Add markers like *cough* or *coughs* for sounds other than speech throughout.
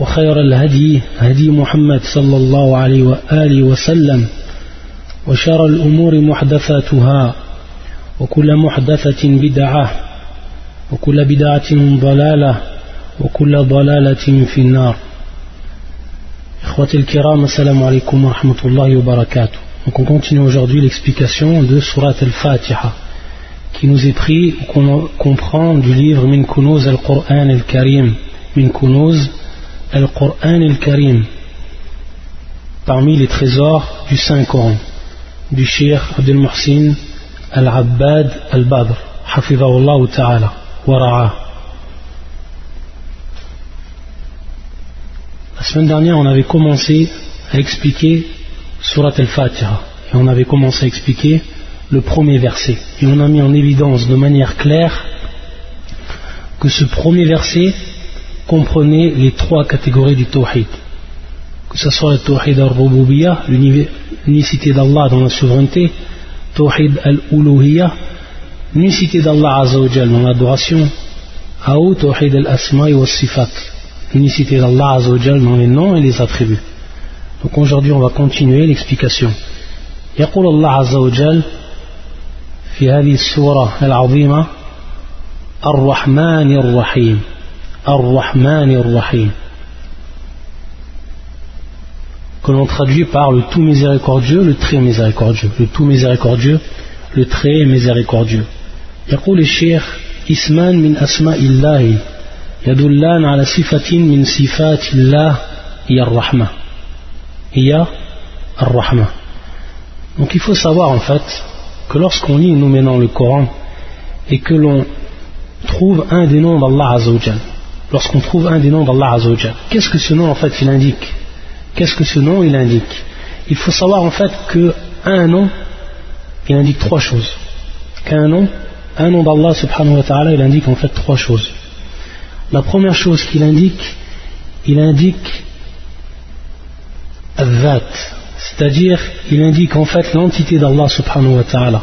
وخير الهدي هدي محمد صلى الله عليه وآله وسلم وشر الأمور محدثاتها وكل محدثة بدعة وكل بدعة ضلالة وكل ضلالة في النار. إخوة الكرام السلام عليكم ورحمة الله وبركاته. Donc on continue aujourd'hui l'explication de Surat al-Fatiha qui nous est pris, qu'on comprend du livre Min Kunuz al-Qur'an al-Karim. Min Kunuz al-Qur'an al-Karim parmi les trésors du Saint-Coran du Cheikh Abdel Muhsin al-Abbad al-Badr Hafidahullah ta'ala wa ra'a. La semaine dernière on avait commencé à expliquer Surat al-Fatiha et on avait commencé à expliquer le premier verset. Et on a mis en évidence de manière claire que ce premier verset comprenait les trois catégories du tawhid que ce soit le tawhid al-rububiyya l'unicité d'Allah dans la souveraineté tawhid al-uluhiyya l'unicité d'Allah azawajal dans l'adoration ou tawhid al-asma wa sifat l'unicité d'Allah azawajal dans les noms et les attributs donc aujourd'hui on va continuer l'explication يقول الله عز وجل في هذه السورة العظيمة الرحمن الرحيم الرحمن الرحيم que l'on traduit par le tout miséricordieux, le très miséricordieux, le tout miséricordieux, le très miséricordieux. يقول الشيخ اسمان من أسماء الله يدلان على صفة من صفات الله هي الرحمة هي الرحمة Donc il faut savoir en fait que lorsqu'on lit nous maintenant le Coran et que l'on trouve un des noms d'Allah Azzawajal, lorsqu'on trouve un des noms d'Allah Azzawajal, qu'est-ce que ce nom en fait il indique? Qu'est-ce que ce nom il indique? Il faut savoir en fait que un nom il indique trois choses. Qu'un nom, un nom d'Allah subhanahu wa ta'ala il indique en fait trois choses. La première chose qu'il indique, il indique al c'est-à-dire il indique en fait l'entité d'Allah subhanahu wa ta'ala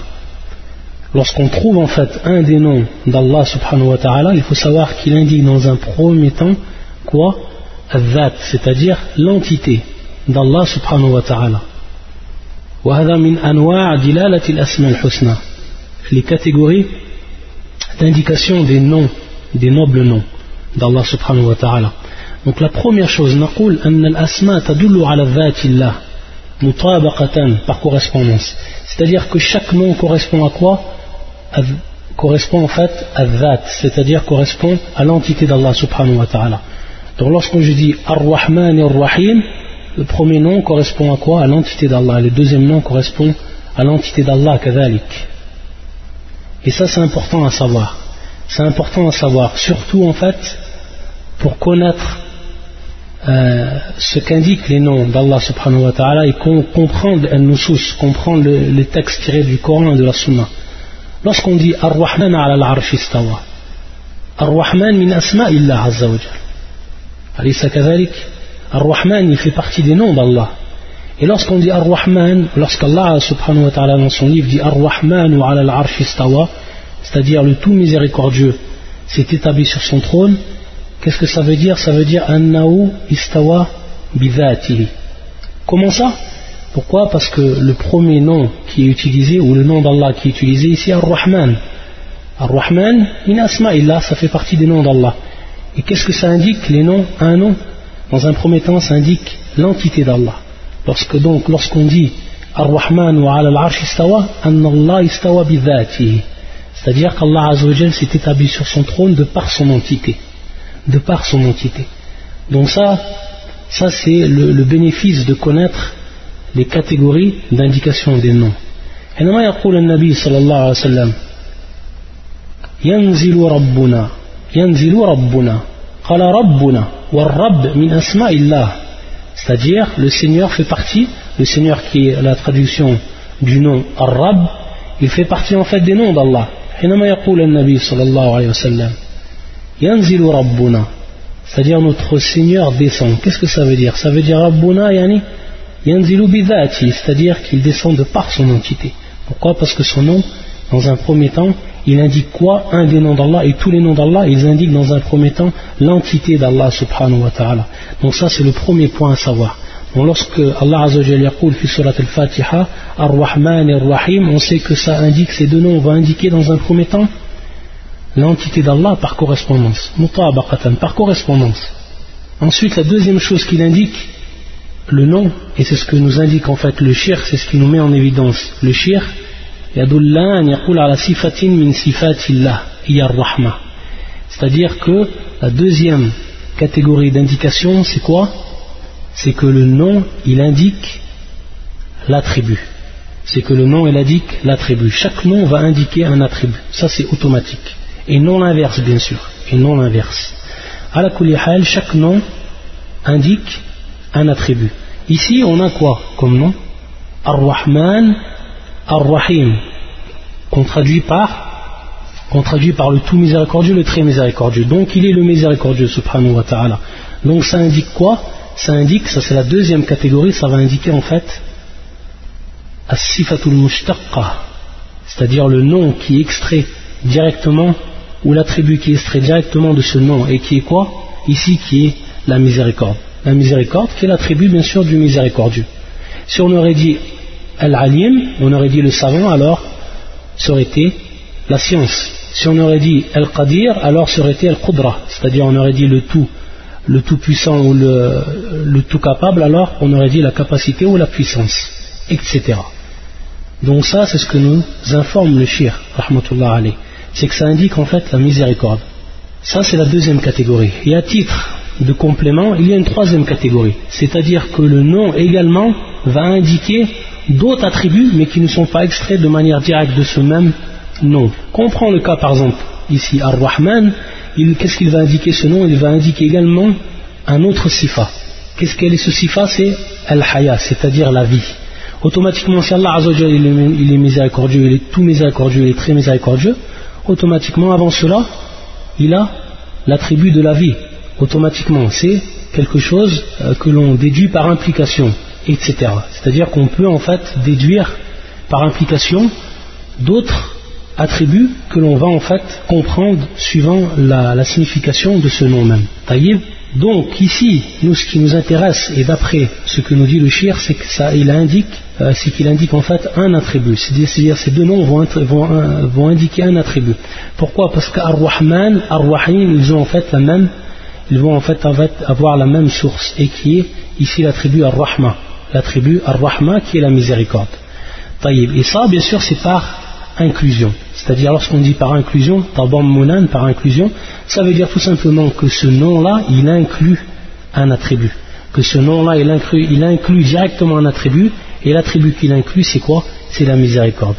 Lorsqu'on trouve en fait un des noms d'Allah subhanahu wa ta'ala, il faut savoir qu'il indique dans un premier temps quoi Al-Dhat, c'est-à-dire l'entité d'Allah subhanahu wa ta'ala. وهذا من أنواع دلالة الأسماء الحسنى les catégories d'indication des noms, des nobles noms d'Allah subhanahu wa ta'ala. Donc la première chose, نقول أن الأسماء تدل على ذات الله mutabaqatan par correspondance. C'est-à-dire que chaque nom correspond à quoi Correspond en fait à Dhat, c'est-à-dire correspond à l'entité d'Allah subhanahu wa ta'ala. Donc lorsque je Ar-Rahman Ar-Rahim, le premier nom correspond à quoi? À l'entité d'Allah. Le deuxième nom correspond à l'entité d'Allah, kadhalik. Et ça c'est important à savoir. C'est important à savoir, surtout en fait, pour connaître euh, ce qu'indiquent les noms d'Allah subhanahu wa ta'ala et comprendre les textes tirés du Coran et de la Sunna. Lorsqu'on dit Ar-Rahman ala al-arsh istawa, Ar-Rahman min asma'illah azza wa jal. Ar-Rahman il fait partie des noms d'Allah. Et lorsqu'on dit Ar-Rahman, lorsqu'Allah subhanahu wa ta'ala dans son livre dit Ar-Rahman ala al-arsh istawa, c'est-à-dire le tout miséricordieux s'est établi sur son trône, Qu'est-ce que ça veut dire Ça veut dire Annahu istawa bidhatihi. Comment ça Pourquoi Parce que le premier nom qui est utilisé, ou le nom d'Allah qui est utilisé ici, Ar-Rahman. Ar-Rahman, in asma'illah, ça fait partie des noms d'Allah. Et qu'est-ce que ça indique Les noms, un nom, dans un premier temps, ça indique l'entité d'Allah. Lorsque donc, lorsqu'on dit Ar-Rahman wa ala al-arsh istawa, Allah istawa bidhatihi. C'est-à-dire qu'Allah s'est établi sur son trône de par son entité de par son entité. Donc ça, ça c'est le, bénéfice de connaître les catégories d'indication des noms. حينما يقول النبي صلى الله عليه وسلم ينزل ربنا ينزل ربنا قال ربنا Rabb min asma C'est-à-dire, le Seigneur fait partie, le Seigneur qui est la traduction du nom Ar-Rabb, il fait partie en fait des noms d'Allah. c'est-à-dire notre Seigneur descend qu'est-ce que ça veut dire ça veut dire Rabbuna yani C'est-à-dire qu'il descend de par son entité pourquoi? Parce que son nom dans un premier temps il indique quoi? Un des noms d'Allah et tous les noms d'Allah, ils indiquent dans un premier temps l'entité d'Allah subhanahu wa ta'ala. Donc ça c'est le premier point à savoir. Donc lorsque Allah Azzawajal yaqul fi surat al-Fatiha, Ar-Rahman et Ar-Rahim, on sait que ça indique, ces deux noms vont indiquer dans un premier temps l'entité d'Allah par correspondance. Mutabaqatan, par correspondance. Ensuite, la deuxième chose qu'il indique, le nom, et c'est ce que nous indique en fait le shirk, c'est ce qui nous met en évidence. Le shirk, c'est-à-dire que la deuxième catégorie d'indication c'est quoi? C'est que le nom il indique l'attribut. C'est que le nom il indique l'attribut. Chaque nom va indiquer un attribut. Ça c'est automatique. Et non l'inverse bien sûr. Et non l'inverse. À la chaque nom indique un attribut ici on a quoi comme nom? Ar-Rahman Ar-Rahim, qu'on traduit par qu'on traduit par le tout miséricordieux, le très miséricordieux. Donc il est le miséricordieux, subhanahu wa ta'ala. Donc ça indique quoi? Ça indique, ça c'est la deuxième catégorie, ça va indiquer en fait as-sifatul mushtaqqa, c'est-à-dire le nom qui est extrait directement, ou l'attribut qui est extrait directement de ce nom, et qui est quoi? Ici qui est la miséricorde. La miséricorde qui est l'attribut bien sûr du miséricordieux. Si on aurait dit Al-Alim, on aurait dit le savant, alors ça aurait été la science. Si on aurait dit Al-Qadir, alors ça aurait été Al-Qudra, c'est-à-dire on aurait dit le tout, le tout puissant ou le, tout capable, alors on aurait dit la capacité ou la puissance, etc. Donc ça, c'est ce que nous informe le shir, rahmatullah C'est que ça indique en fait la miséricorde. Ça, c'est la deuxième catégorie. Et à titre de complément, il y a une troisième catégorie. C'est-à-dire que le nom également va indiquer d'autres attributs, mais qui ne sont pas extraits de manière directe de ce même nom. Comprends le cas par exemple, ici, Ar-Rahman, qu'est-ce qu'il va indiquer ce nom? Il va indiquer également un autre sifa. Qu'est-ce qu'elle est ce sifa? C'est Al-Haya, c'est-à-dire la vie. Automatiquement, si Allah Azzawajal, il est miséricordieux, il est tout miséricordieux, il est très miséricordieux, automatiquement, avant cela, il a l'attribut de la vie. Automatiquement, c'est quelque chose euh, que l'on déduit par implication etc. C'est-à-dire qu'on peut en fait déduire par implication d'autres attributs que l'on va en fait comprendre suivant la, signification de ce nom même. Donc ici, nous ce qui nous intéresse et d'après ce que nous dit le shir, c'est que ça, il indique, euh, c'est qu'il indique en fait un attribut. C'est-à-dire ces deux noms vont, vont, vont, indiquer un attribut. Pourquoi? Parce qu'Ar-Rahman, Ar-Rahim, ils ont en fait la même, ils vont en fait avoir la même source et qui est ici l'attribut Ar-Rahma l'attribut Ar-Rahma qui est la miséricorde. Et ça, bien sûr, c'est par inclusion. C'est-à-dire, lorsqu'on dit par inclusion, Tabam Munan, par inclusion, ça veut dire tout simplement que ce nom-là, il inclut un attribut. Que ce nom-là, il inclut, il inclut directement un attribut, et l'attribut qu'il inclut, c'est quoi? C'est la miséricorde.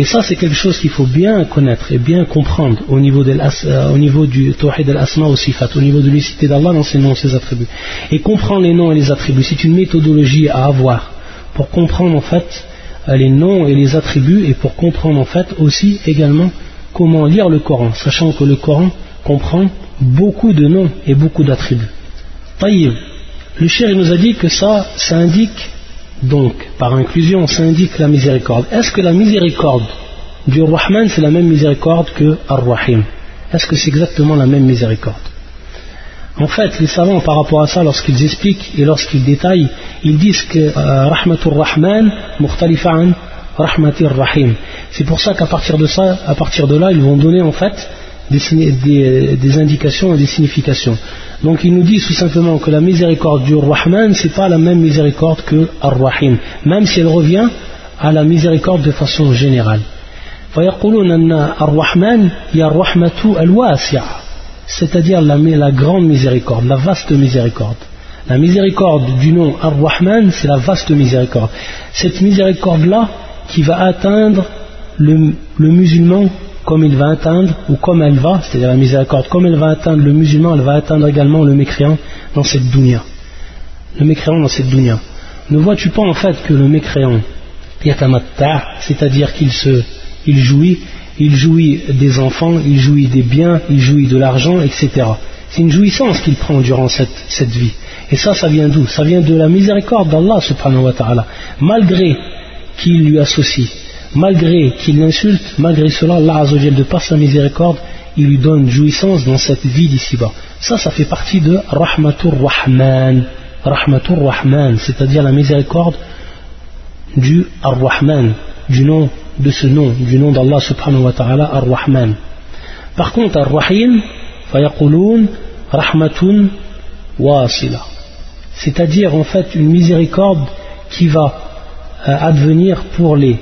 Et ça, c'est quelque chose qu'il faut bien connaître et bien comprendre au niveau, euh, au niveau du Tawhid al-Asma au Sifat, au niveau de l'unicité d'Allah dans ses noms, ses attributs. Et comprendre les noms et les attributs, c'est une méthodologie à avoir pour comprendre en fait euh, les noms et les attributs et pour comprendre en fait aussi également comment lire le Coran, sachant que le Coran comprend beaucoup de noms et beaucoup d'attributs. Taïb, le cher nous a dit que ça, ça indique donc, par inclusion, ça indique la miséricorde. Est-ce que la miséricorde du Rahman, c'est la même miséricorde que Ar-Rahim? Est-ce que c'est exactement la même miséricorde? En fait, les savants, par rapport à ça, lorsqu'ils expliquent et lorsqu'ils détaillent, ils disent que euh, Rahmatur Rahman, Mukhtalifa'an, Rahmatir Rahim. C'est pour ça qu'à partir de ça, à partir de là, ils vont donner en fait des, indications et des significations. Donc il nous dit tout simplement que la miséricorde du Rahman, c'est pas la même miséricorde que Ar-Rahim, même si elle revient à la miséricorde de façon générale. c'est-à-dire la, la grande miséricorde, la vaste miséricorde. La miséricorde du nom Ar-Rahman, c'est la vaste miséricorde. Cette miséricorde-là qui va atteindre le musulman comme il va atteindre, ou comme elle va, c'est-à-dire la miséricorde, comme elle va atteindre le musulman, elle va atteindre également le mécréant dans cette dunya. Le mécréant dans cette dunya. Ne vois-tu pas en fait que le mécréant, c'est-à-dire qu'il jouit, il jouit des enfants, il jouit des biens, il jouit de l'argent, etc. C'est une jouissance qu'il prend durant cette, cette vie. Et ça, ça vient d'où? Ça vient de la miséricorde d'Allah subhanahu wa ta'ala. Malgré qu'il lui associe, malgré qu'il l'insulte, malgré cela, Allah de par sa miséricorde, il lui donne jouissance dans cette vie d'ici-bas. Ça, ça fait partie de Rahmatur Rahman. Rahmatur Rahman, c'est-à-dire la miséricorde du Ar-Rahman, du nom de ce nom, du nom d'Allah subhanahu wa ta'ala, Ar-Rahman. Par contre, Ar-Rahim, fayaqulun rahmatun wasila. C'est-à-dire en fait une miséricorde qui va euh, advenir pour les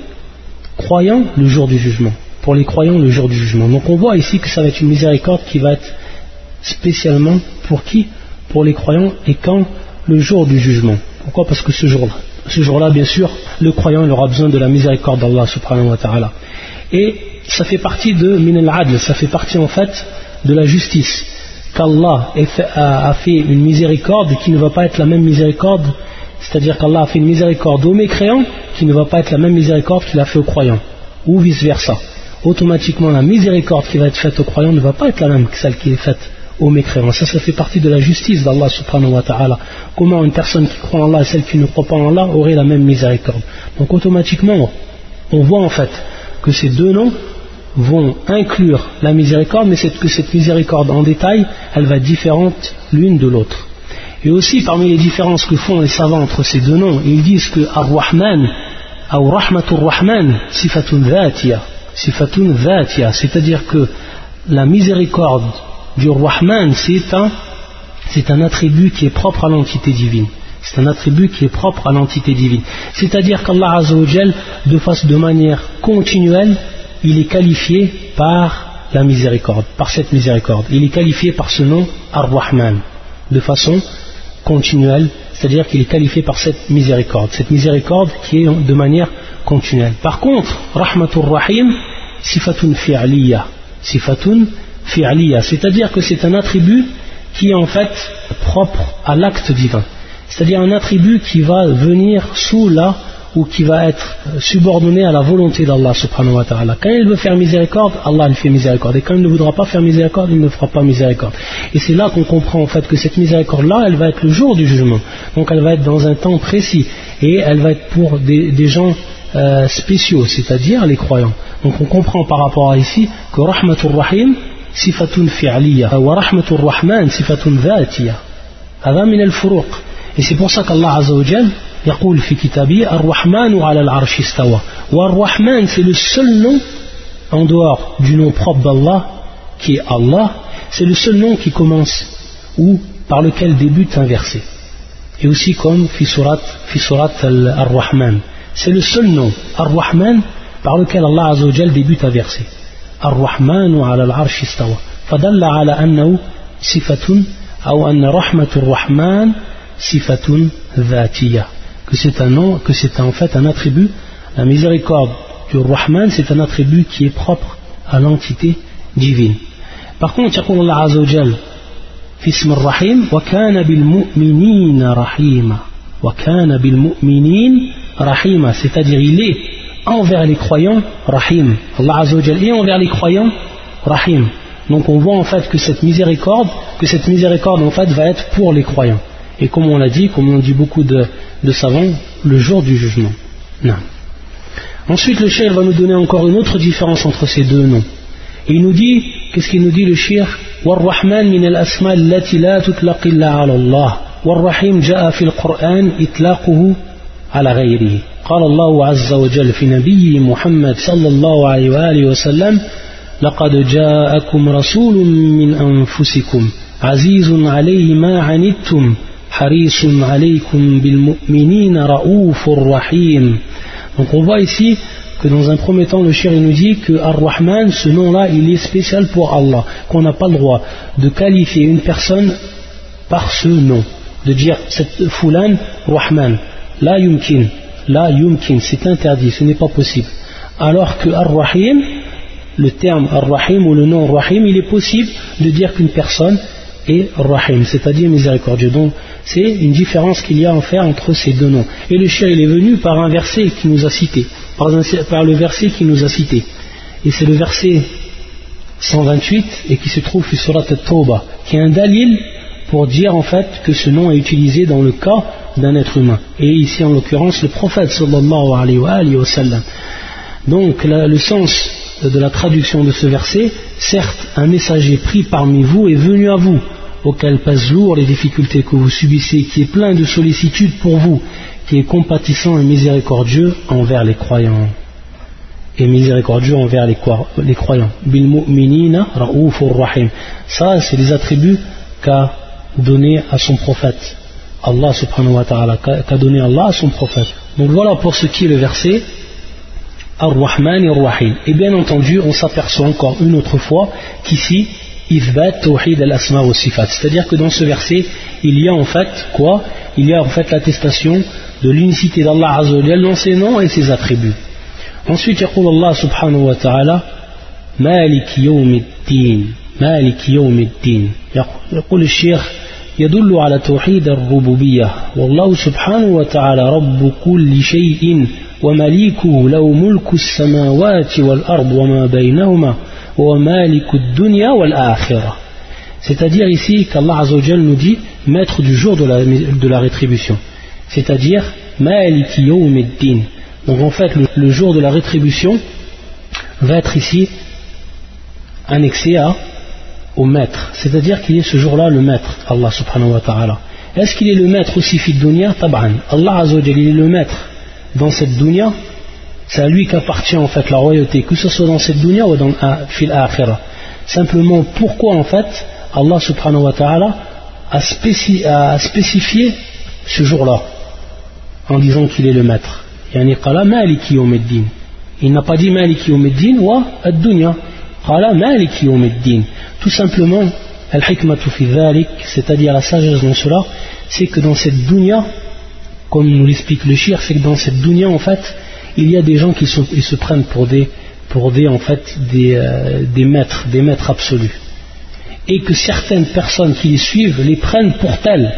croyants le jour du jugement. Pour les croyants le jour du jugement. Donc on voit ici que ça va être une miséricorde qui va être spécialement pour qui? Pour les croyants et quand? Le jour du jugement. Pourquoi? Parce que ce jour-là, ce jour-là, bien sûr, le croyant il aura besoin de la miséricorde d'Allah subhanahu wa ta'ala. Et ça fait partie de min al-adl, ça fait partie en fait de la justice. Qu'Allah a fait une miséricorde qui ne va pas être la même miséricorde, c'est-à-dire qu'Allah a fait une miséricorde aux mécréants qui ne va pas être la même miséricorde qu'il a fait aux croyants, ou vice-versa. Automatiquement, la miséricorde qui va être faite aux croyants ne va pas être la même que celle qui est faite aux mécréants. Ça, ça fait partie de la justice d'Allah subhanahu wa ta'ala. Comment une personne qui croit en Allah et celle qui ne croit pas en Allah aurait la même miséricorde? Donc automatiquement, on voit en fait que ces deux noms vont inclure la miséricorde, mais que cette miséricorde en détail, elle va être différente l'une de l'autre. Et aussi, parmi les différences que font les savants entre ces deux noms, ils disent que Ar-Rahman, ou Rahmatur Rahman, sifatun dhatiya, sifatun dhatiya, c'est-à-dire que la miséricorde du Rahman, c'est un, c'est un attribut qui est propre à l'entité divine. C'est un attribut qui est propre à l'entité divine. C'est-à-dire qu'Allah de, face, de manière continuelle, il est qualifié par la miséricorde, par cette miséricorde. Il est qualifié par ce nom Ar-Rahman, de façon continuelle, c'est-à-dire qu'il est qualifié par cette miséricorde, cette miséricorde qui est de manière continuelle. Par contre, Rahmatur Rahim, sifatun fi'aliyya, sifatun c'est-à-dire que c'est un attribut qui est en fait propre à l'acte divin. C'est-à-dire un attribut qui va venir sous là ou qui va être subordonné à la volonté d'Allah subhanahu wa ta'ala. Quand il veut faire miséricorde, Allah il fait miséricorde. Et quand il ne voudra pas faire miséricorde, il ne fera pas miséricorde. Et c'est là qu'on comprend en fait que cette miséricorde-là, elle va être le jour du jugement. Donc elle va être dans un temps précis. Et elle va être pour des, gens euh, spéciaux, c'est-à-dire les croyants. Donc on comprend par rapport à ici que Rahmatur Rahim, صفة فعلية ورحمة الرحمن صفة ذاتية هذا من الفروق et c'est pour ça qu'Allah Azza wa Jal يقول في كتابه الرحمن على العرش استوى والرحمن c'est le seul en dehors du nom propre d'Allah qui est Allah c'est le seul nom qui commence ou par lequel débute un verset et aussi comme fi surat, fi surat al-Rahman c'est le seul nom Ar-Rahman par lequel Allah Azza wa Jal débute un verset الرحمن على العرش استوى فدل على أنه صفة أو أن رحمة الرحمن صفة ذاتية que c'est un nom, que c'est en fait un attribut la miséricorde du Rahman c'est un attribut qui est propre à l'entité divine par contre يقول الله عز وجل في اسم الرحيم وكان بالمؤمنين رحيما وكان بالمؤمنين رحيما c'est-à-dire il est envers les croyants, Rahim. Allah Azzawajal et envers les croyants, Rahim. Donc on voit en fait que cette miséricorde, que cette miséricorde en fait va être pour les croyants. Et comme on l'a dit, comme on dit beaucoup de, savants, le jour du jugement. Non. Ensuite le shir va nous donner encore une autre différence entre ces deux noms. Et il nous dit, qu'est-ce qu'il nous dit le shir والرحمن من الأسماء التي لا تطلق إلا على الله والرحيم جاء في القرآن إطلاقه على غيره قال الله عز وجل في نبي محمد صلى الله عليه وآله وسلم لقد جاءكم رسول من أنفسكم عزيز عليه ما عنتم حريص عليكم بالمؤمنين رؤوف رحيم Donc on voit ici que dans un premier temps le shir nous dit que Ar-Rahman, ce nom-là, il est spécial pour Allah, qu'on n'a pas le droit de qualifier une personne par ce nom, de dire cette fulan Rahman, la yumkin, La yumkin, c'est interdit, ce n'est pas possible. Alors que Ar-Rahim, le terme Ar-Rahim ou le nom Rahim, il est possible de dire qu'une personne est Rahim, c'est-à-dire miséricordieux. Donc c'est une différence qu'il y a à faire entre ces deux noms. Et le chien il est venu par un verset qui nous a cité, par, par le verset qui nous a cité. Et c'est le verset 128 et qui se trouve sur Surat al-Tawbah, qui est un dalil pour dire en fait que ce nom est utilisé dans le cas d'un être humain. Et ici en l'occurrence le prophète sallallahu alayhi wa, sallam. Donc le sens de la traduction de ce verset, certes un messager pris parmi vous est venu à vous, auquel pèsent lourd les difficultés que vous subissez, qui est plein de sollicitude pour vous, qui est compatissant et miséricordieux envers les croyants. Et miséricordieux envers les, croyants. Mu'minina rahim. Ça, c'est les attributs qu'a donné à son prophète. Allah subhanahu wa ta'ala, qu'a donné Allah à son prophète. Donc voilà pour ce qui est le verset Ar-Rahman et Ar-Rahim. Et bien entendu, on s'aperçoit encore une autre fois qu'ici, Ithbat Tawhid al-Asma wa Sifat. C'est-à-dire que dans ce verset, il y a en fait quoi Il y a en fait l'attestation de l'unicité d'Allah Azzawajal dans ses noms et ses attributs. Ensuite, يقول الله سبحانه وتعالى مالك يوم الدين مالك يوم الدين يقول الشيخ يدل على توحيد الربوبية والله سبحانه وتعالى رب كل شيء ومليكه له ملك السماوات والأرض وما بينهما C'est-à-dire ici qu'Allah Azzawajal nous dit maître du jour de la, rétribution. C'est-à-dire. Donc en fait, le, jour de la rétribution va être ici annexé à au maître, c'est-à-dire qu'il est ce jour-là le maître, Allah subhanahu wa ta'ala. Est-ce qu'il est le maître aussi fit dunya? Tab'an. Allah azawajal, il est le maître dans cette dunya, c'est à lui qu'appartient en fait la royauté, que ce soit dans cette dunya ou dans fil akhira. Simplement, pourquoi en fait Allah subhanahu wa ta'ala a, spécifié ce jour-là en disant qu'il est le maître Il n'a pas dit maliki yawmiddin wa ad-dunya. Tout simplement, c'est-à-dire la sagesse dans cela, c'est que dans cette dunya, comme nous l'explique le shir, c'est que dans cette dunya, en fait, il y a des gens qui se prennent pour des, pour des, en fait, des, euh, des maîtres, des maîtres absolus. Et que certaines personnes qui les suivent les prennent pour telles,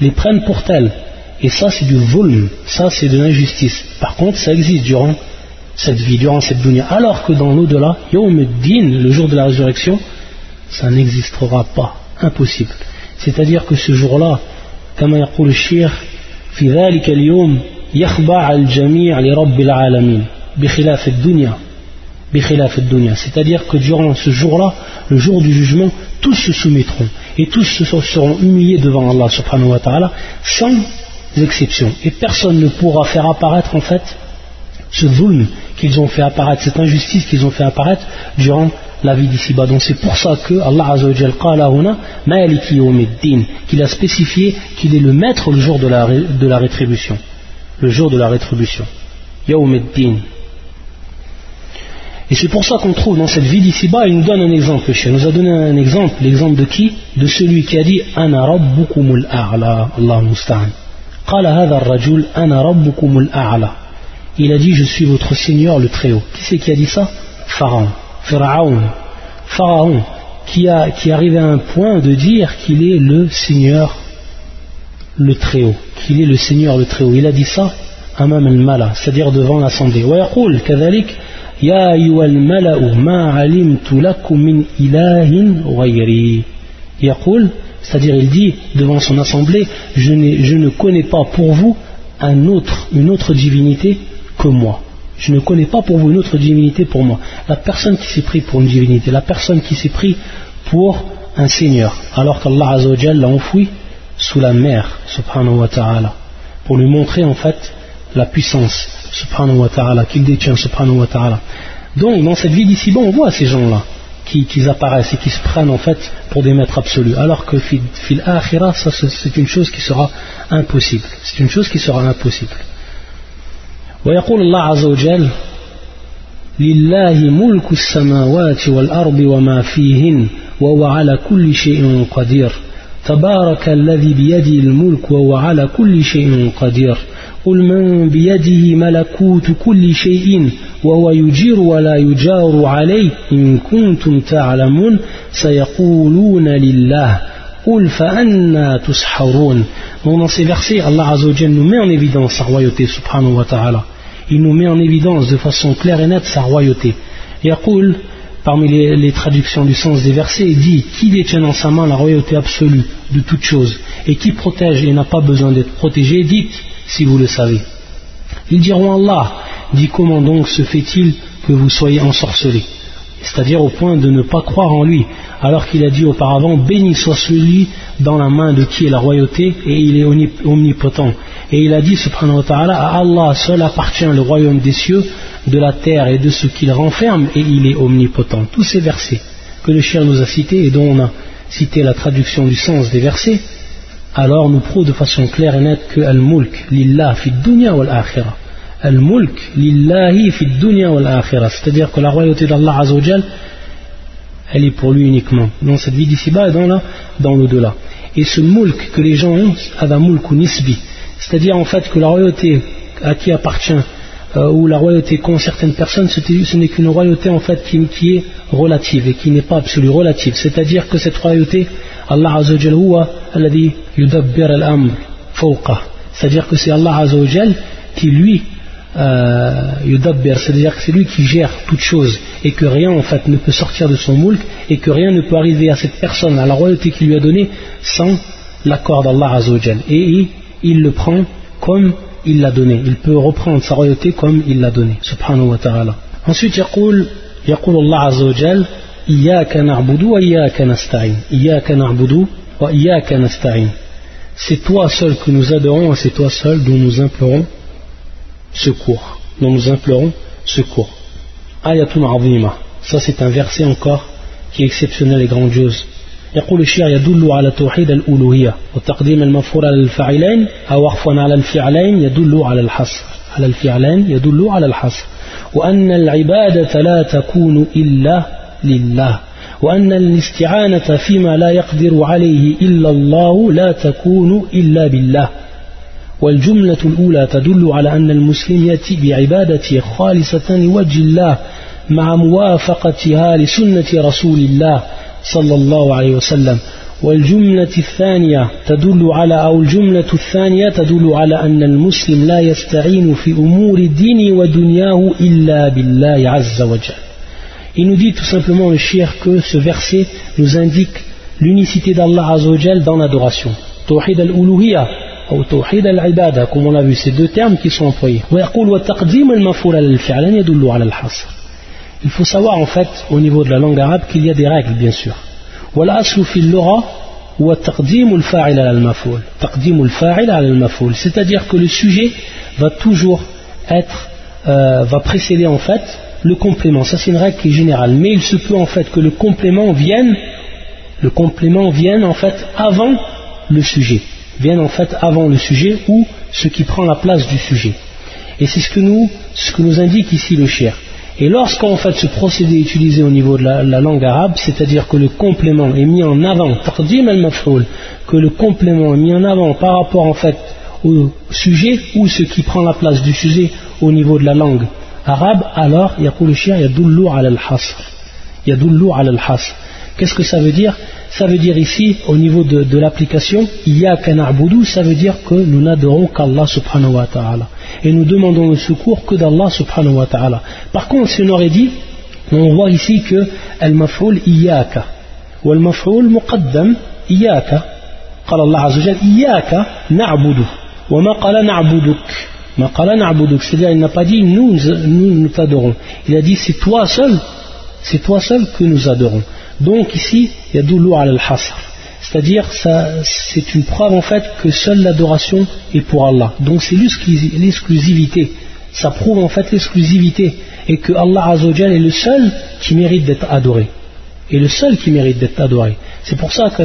les prennent pour telles. Et ça, c'est du volume, ça, c'est de l'injustice. Par contre, ça existe durant cette vie, durant cette dunya. Alors que dans l'au-delà, Yawmuddin, le jour de la résurrection, ça n'existera pas. Impossible. C'est-à-dire que ce jour-là, comme يقول الشيخ في ذلك اليوم يخضع الجميع لرب العالمين بخلاف الدنيا بخلاف الدنيا c'est-à-dire que durant ce jour-là le jour du jugement tous se soumettront et tous seront humiliés devant Allah subhanahu wa ta'ala sans exception et personne ne pourra faire apparaître en fait ce zulm qu'ils ont fait apparaître, cette injustice qu'ils ont fait apparaître durant la vie d'ici-bas. Donc c'est pour ça que Allah Azzawajal qu'il a spécifié qu'il est le maître le jour de la, de la rétribution. le jour de la rétribution. Yawmiddin. Et c'est pour ça qu'on trouve dans cette vie d'ici-bas, il nous donne un exemple, le nous a donné un exemple, l'exemple de qui? De celui qui a dit Ana Rabbukumul A'la, Allah Musta'an. Il a dit Je suis votre Seigneur le Très-Haut. Qui c'est qui a dit ça? Pharaon. Pharaon. Pharaon qui, a, qui est à un point de dire qu'il est le Seigneur le Très-Haut. Qu'il est le Seigneur le Très-Haut. Il a dit ça Amam al-Mala, c'est-à-dire devant l'assemblée. ويقول كذلك يا أيها الملأ ما علمت لكم من إله غيري يقول c'est-à-dire il dit devant son assemblée je, je ne connais pas pour vous un autre, une autre divinité que moi. Je ne connais pas pour vous une autre divinité pour moi. La personne qui s'est pris pour une divinité, la personne qui s'est pris pour un Seigneur, alors qu'Allah Azzawajal l'a enfoui sous la mer, subhanahu wa ta'ala, pour lui montrer en fait la puissance, subhanahu wa ta'ala, qu'il détient, subhanahu wa ta'ala. Donc, dans cette vie d'ici-bas, on voit ces gens-là qui, apparaissent et qui se prennent en fait pour des maîtres absolus. Alors que fil akhira, ça c'est une chose qui sera impossible. C'est une chose qui sera impossible. ويقول الله عز وجل لله ملك السماوات والأرض وما فيهن وهو على كل شيء قدير تبارك الذي بيده الملك وهو على كل شيء قدير. قل من بيده ملكوت كل شيء وهو يجير ولا يجار عليه. إن كنتم تعلمون سيقولون لله قل فأنا تسحرون. من سيفرسي الله عز وجل نمي en évidence sa royauté سبحانه وتعالى نمي nous met en évidence de façon claire يقول يقول parmi les, traductions du sens des versets, il dit Qui détient en sa main la royauté absolue de toute chose et qui protège et n'a pas besoin d'être protégé, dites si vous le savez. Ils diront Allah, dit comment donc se fait-il que vous soyez ensorcelés? C'est-à-dire au point de ne pas croire en lui, alors qu'il a dit auparavant, béni soit celui dans la main de qui est la royauté et il est omnipotent. Et il a dit, subhanahu wa ta'ala, à Allah seul appartient le royaume des cieux, de la terre et de ce qu'il renferme, et il est omnipotent. Tous ces versets que le chien nous a cités et dont on a cité la traduction du sens des versets, alors nous prouve de façon claire et nette que Al-Mulk, lillah fi dunya wal akhirah. Al-Mulk, lillahi fi dunya wal akhirah. C'est-à-dire que la royauté d'Allah Azzawajal, elle est pour lui uniquement, dans cette vie d'ici-bas et dans, l'au-delà. Et ce mulk que les gens ont, ada mulk c'est-à-dire en fait que la royauté à qui appartient, euh, ou la royauté qu'ont certaines personnes, ce n'est qu'une royauté en fait qui, qui, est relative et qui n'est pas absolue, relative. C'est-à-dire que cette royauté, Allah Azzawajal huwa alladhi yudabbir al-amr fawqa. C'est-à-dire que c'est Allah Azzawajal qui lui euh, yudabbir, c'est-à-dire que c'est lui qui gère toute chose et que rien en fait ne peut sortir de son mulk et que rien ne peut arriver à cette personne, à la royauté qu'il lui a donnée sans l'accord d'Allah Azzawajal. Et il, il le prend comme il l'a donné. Il peut reprendre sa royauté comme il l'a donné. Subhanahu wa ta'ala. Ensuite, يقول يقول الله عز وجل إياك نعبد وإياك نستعين إياك نعبد وإياك نستعين C'est toi seul que nous adorons et c'est toi seul dont nous implorons secours. Dont nous implorons secours. Ayatun azima. Ça c'est un verset encore qui est exceptionnel et grandiose. يقول الشيخ يدل على توحيد الألوهية وتقديم المفعول على الفاعلين أو عفوا على الفعلين يدل على الحصر على الفعلين يدل على الحصر وأن العبادة لا تكون إلا لله وأن الاستعانة فيما لا يقدر عليه إلا الله لا تكون إلا بالله والجملة الأولى تدل على أن المسلم يأتي بعبادته خالصة لوجه الله مع موافقتها لسنة رسول الله صلى الله عليه وسلم. والجملة الثانية تدل على أو الجملة الثانية تدل على أن المسلم لا يستعين في أمور دينه ودنياه إلا بالله عز وجل. Il nous dit tout simplement le shir que ce verset nous indique l'unicité d'Allah Azzawajal dans l'adoration. Tawhid al-uluhiyya. Ou tawhid al-ibada, comme on l'a vu, ces deux termes qui sont employés. Il faut savoir en fait au niveau de la langue arabe qu'il y a des règles bien sûr. C'est-à-dire que le sujet va toujours être, euh, va précéder en fait le complément. Ça c'est une règle qui est générale. Mais il se peut en fait que le complément vienne, le complément vienne en fait avant le sujet. Vienne en fait avant le sujet ou ce qui prend la place du sujet. Et c'est ce que nous, indique ici le cher. Et lorsqu'en fait ce procédé est utilisé au niveau de la, la langue arabe, c'est-à-dire que le complément est mis en avant, que le complément est mis en avant par rapport en fait au sujet ou ce qui prend la place du sujet au niveau de la langue arabe, alors yaqul shia yadullu ala al-hasr. Yadullu ala al-hasr. Qu'est-ce que ça veut dire? Ça veut dire ici, au niveau de, de l'application, Iyaka na'budu, ça veut dire que nous n'adorons qu'Allah subhanahu wa ta'ala. Et nous demandons le secours que d'Allah subhanahu wa ta'ala. Par contre, si on aurait dit, on voit ici que al-maf'ul iyaka, ou al-maf'ul muqaddam iyaka, قال الله عز وجل إياك نعبد وما قال نعبدك ما قال نعبدك c'est-à-dire il n'a pas dit nous nous, nous t'adorons il a dit c'est toi seul c'est toi seul que nous adorons donc ici il y a doulou al-hasr c'est-à-dire c'est une preuve en fait que seule l'adoration est pour Allah. Donc c'est l'exclusivité. Ça prouve en fait l'exclusivité. Et que Allah Azzawajal est le seul qui mérite d'être adoré. Et le seul qui mérite d'être adoré. C'est pour ça que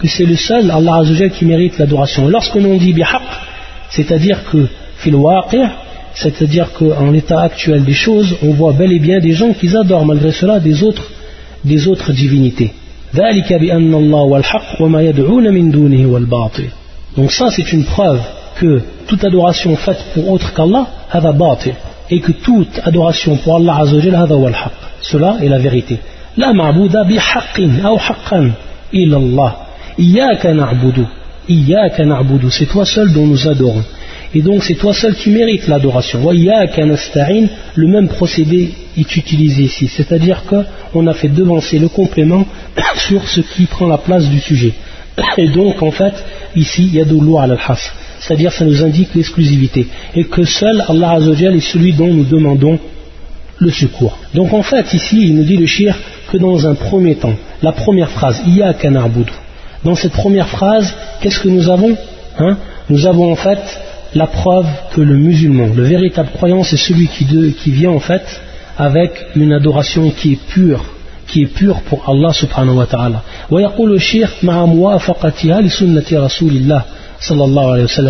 que c'est le seul Allah Azzawajal qui mérite l'adoration. Lorsque l'on dit bihaq c'est-à-dire que fil c'est-à-dire qu'en l'état actuel des choses, on voit bel et bien des gens qui adorent malgré cela des autres, des autres divinités. Donc ça c'est une preuve que toute adoration faite pour autre qu'Allah, et que toute adoration pour Allah Azzawajal, cela est la vérité. Ma'bouda bi haqqin ou haqqan illallah. Iyaka na'budu. Iyaka na'budu. C'est toi seul dont nous adorons. Et donc c'est toi seul qui mérites l'adoration. Wa iyaka nasta'in. Le même procédé est utilisé ici. C'est-à-dire qu'on a fait devancer le complément *coughs* sur ce qui prend la place du sujet. Et donc en fait, ici, il y a à al-has. C'est-à-dire ça nous indique l'exclusivité. Et que seul Allah Azzawajal est celui dont nous demandons le secours. Donc en fait, ici, il nous dit le shir que dans un premier temps, la première phrase, Iya kanarbudu. Dans cette première phrase, qu'est-ce que nous avons hein? Nous avons en fait la preuve que le musulman, le véritable croyant, c'est celui qui, vient en fait avec une adoration qui est pure, qui est pure pour Allah subhanahu wa ta'ala.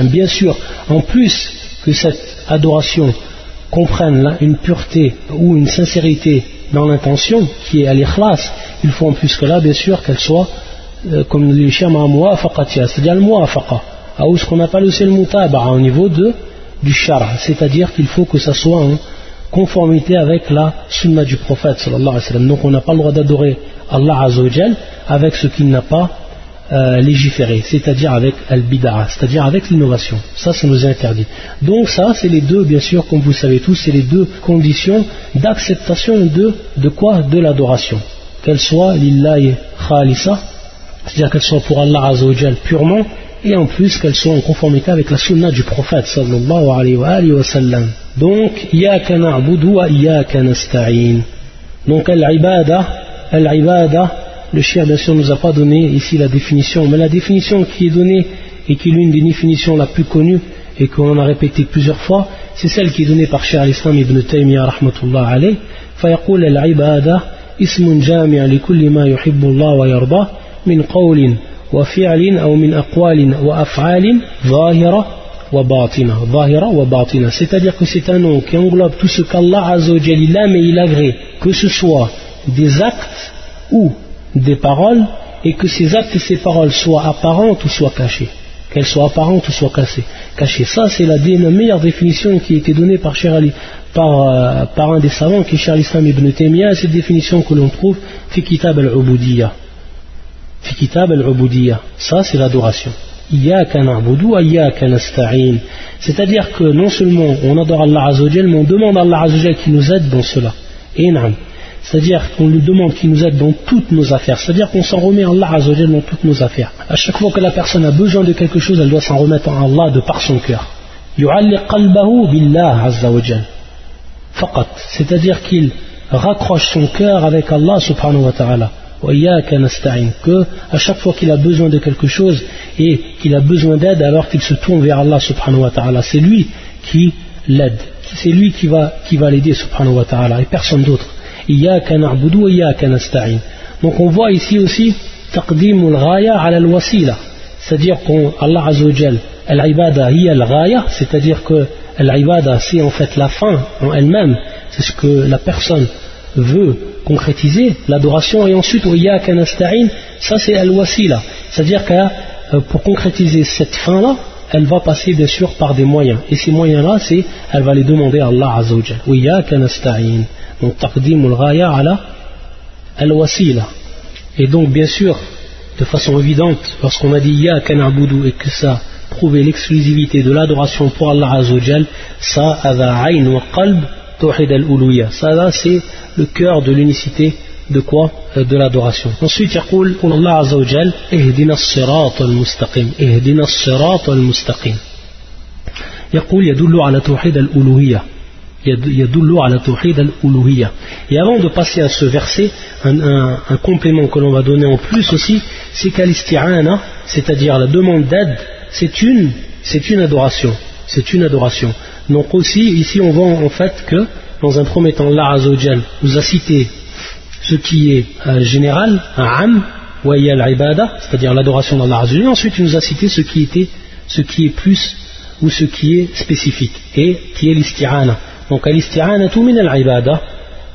Bien sûr, en plus que cette adoration comprenne là une pureté ou une sincérité dans l'intention qui est à l'ikhlas, il faut en plus que là, bien sûr, qu'elle soit, euh, comme le dit le c'est-à-dire le muafaqa ou ce qu'on appelle aussi le mutaba'a au niveau de, du shara, c'est-à-dire qu'il faut que ça soit en conformité avec la sunna du prophète. Donc on n'a pas le droit d'adorer Allah azawajal avec ce qu'il n'a pas euh, légiférer, c'est-à-dire avec al-bid'a, c'est-à-dire avec l'innovation. Ça, ça nous est interdit. Donc ça, c'est les deux, bien sûr, comme vous savez tous, c'est les deux conditions d'acceptation de, de quoi? De l'adoration. Qu'elle soit lillahi khalisa, c'est-à-dire qu'elle soit pour Allah azawajal purement, et en plus qu'elle soit en conformité avec la sunna du prophète sallallahu alayhi wa, alayhi wa sallam. Donc, yaka na'budu wa yaka nasta'in. Donc, al-ibada, al-ibada, le cher bien sûr ne nous a pas donné ici la définition, mais la définition qui est donnée et qui est l'une des définitions la plus connues et qu'on a répété plusieurs fois, c'est celle qui est donnée par Cheikh al-Islam ibn Taymiyyah rahmatullah alayh. فيقول العبادة اسم جامع لكل ما يحب الله ويرضاه من قول وفعل أو من أقوال وأفعال ظاهرة وباطنة ظاهرة وباطنة c'est-à-dire que c'est un nom qui englobe tout ce qu'Allah Azza wa aime et il agrée que ce soit des actes ou des paroles et que ces actes et ces paroles soient apparentes ou soient cachées. Qu'elles soient apparentes ou soient cachées. Ça, c'est la, meilleure définition qui a été donnée par, par, euh, par un des savants qui est Cheikh Islam ibn Taymiyyah. Cette définition que l'on trouve fi kitab al-ubudiyya. Kitab al-ubudiyya. Ça, c'est l'adoration. C'est-à-dire que non seulement on adore Allah Azzawajal, mais on demande à Allah Azzawajal qui nous aide dans cela. C'est-à-dire qu'on lui demande qu'il nous aide dans toutes nos affaires, c'est-à-dire qu'on s'en remet à Allah Azzawajal dans toutes nos affaires. À chaque fois que la personne a besoin de quelque chose, elle doit s'en remettre à Allah de par son cœur. c'est-à-dire qu'il raccroche son cœur avec Allah subhanahu wa ta'ala que à chaque fois qu'il a besoin de quelque chose et qu'il a besoin d'aide alors qu'il se tourne vers Allah subhanahu wa ta'ala. C'est lui qui l'aide. C'est lui qui va, qui va l'aider subhanahu wa ta'ala et personne d'autre. Donc on voit ici aussi. C'est-à-dire qu'Allah al-ghaya, c'est-à-dire que c'est en fait la fin en elle-même, c'est ce que la personne veut concrétiser, l'adoration, et ensuite, ça c'est al-wasila. C'est-à-dire que euh, pour concrétiser cette fin-là, elle va passer bien sûr par des moyens. Et ces moyens-là, c'est, elle va les demander à Allah Azzawajal. Donc taqdim al-ghaya ala al-wasila. Et donc bien sûr, de façon évidente, lorsqu'on a dit ya kana'budu et que ça prouvait l'exclusivité de l'adoration pour Allah Azzawajal, ça ada ayn wa qalb tawhid al-uluya. Ça c'est le cœur de l'unicité de quoi De l'adoration. Ensuite, يقول Allah عز وجل اهدنا الصراط المستقيم اهدنا الصراط المستقيم يقول يدل على توحيد الألوهية et avant de passer à ce verset, un, complément que l'on va donner en plus aussi, c'est qu'al-isti'ana, c'est-à-dire la demande d'aide, c'est une, c'est une adoration. C'est une adoration. Donc aussi, ici on voit en fait que, dans un premier temps, Allah nous a cité ce qui est euh, général, am, al-ibada, c'est-à-dire l'adoration d'Allah ensuite il nous a cité ce qui était, ce qui est plus ou ce qui est spécifique, et qui est l'isti'ana. Donc, al min al-ibada,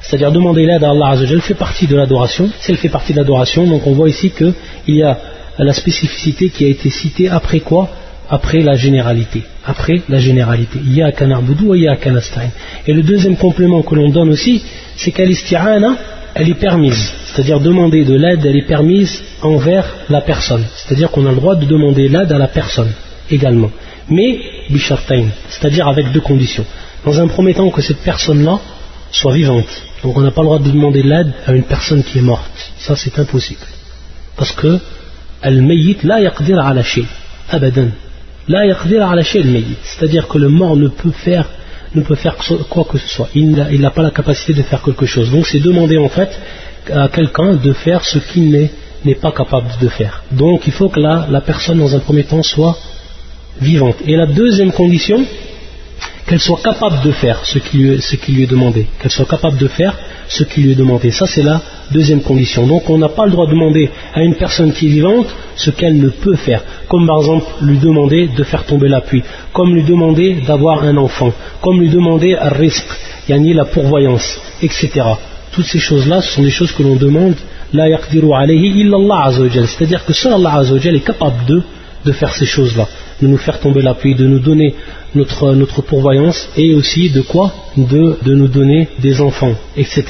c'est-à-dire demander l'aide à Allah fait partie de l'adoration. Si elle fait partie de l'adoration, donc on voit ici qu'il y a la spécificité qui a été citée après quoi Après la généralité. Après la généralité. Et le deuxième complément que l'on donne aussi, c'est qu'elle elle est permise. C'est-à-dire demander de l'aide, elle est permise envers la personne. C'est-à-dire qu'on a le droit de demander l'aide à la personne également. Mais, bishartain, c'est-à-dire avec deux conditions. Dans un premier temps, que cette personne-là soit vivante. Donc on n'a pas le droit de demander l'aide à une personne qui est morte. Ça, c'est impossible. Parce que, al-mayyit la yaqdir ala. Abadan. La yaqdir ala. C'est-à-dire que le mort ne peut faire quoi que ce soit. Il n'a pas la capacité de faire quelque chose. Donc c'est demander en fait à quelqu'un de faire ce qu'il n'est pas capable de faire. Donc il faut que la, la personne dans un premier temps soit vivante. Et la deuxième condition, qu'elle soit capable de faire ce qui lui, ce qui lui est demandé. Qu'elle soit capable de faire ce qui lui est demandé. Ça, c'est la deuxième condition. Donc, on n'a pas le droit de demander à une personne qui est vivante ce qu'elle ne peut faire. Comme par exemple, lui demander de faire tomber la pluie. Comme lui demander d'avoir un enfant. Comme lui demander un risque, yani la pourvoyance, etc. Toutes ces choses-là, ce sont des choses que l'on demande. C'est-à-dire que seul Allah est capable de, de faire ces choses-là de nous faire tomber la pluie, de nous donner notre, pourvoyance et aussi de quoi? De nous donner des enfants, etc.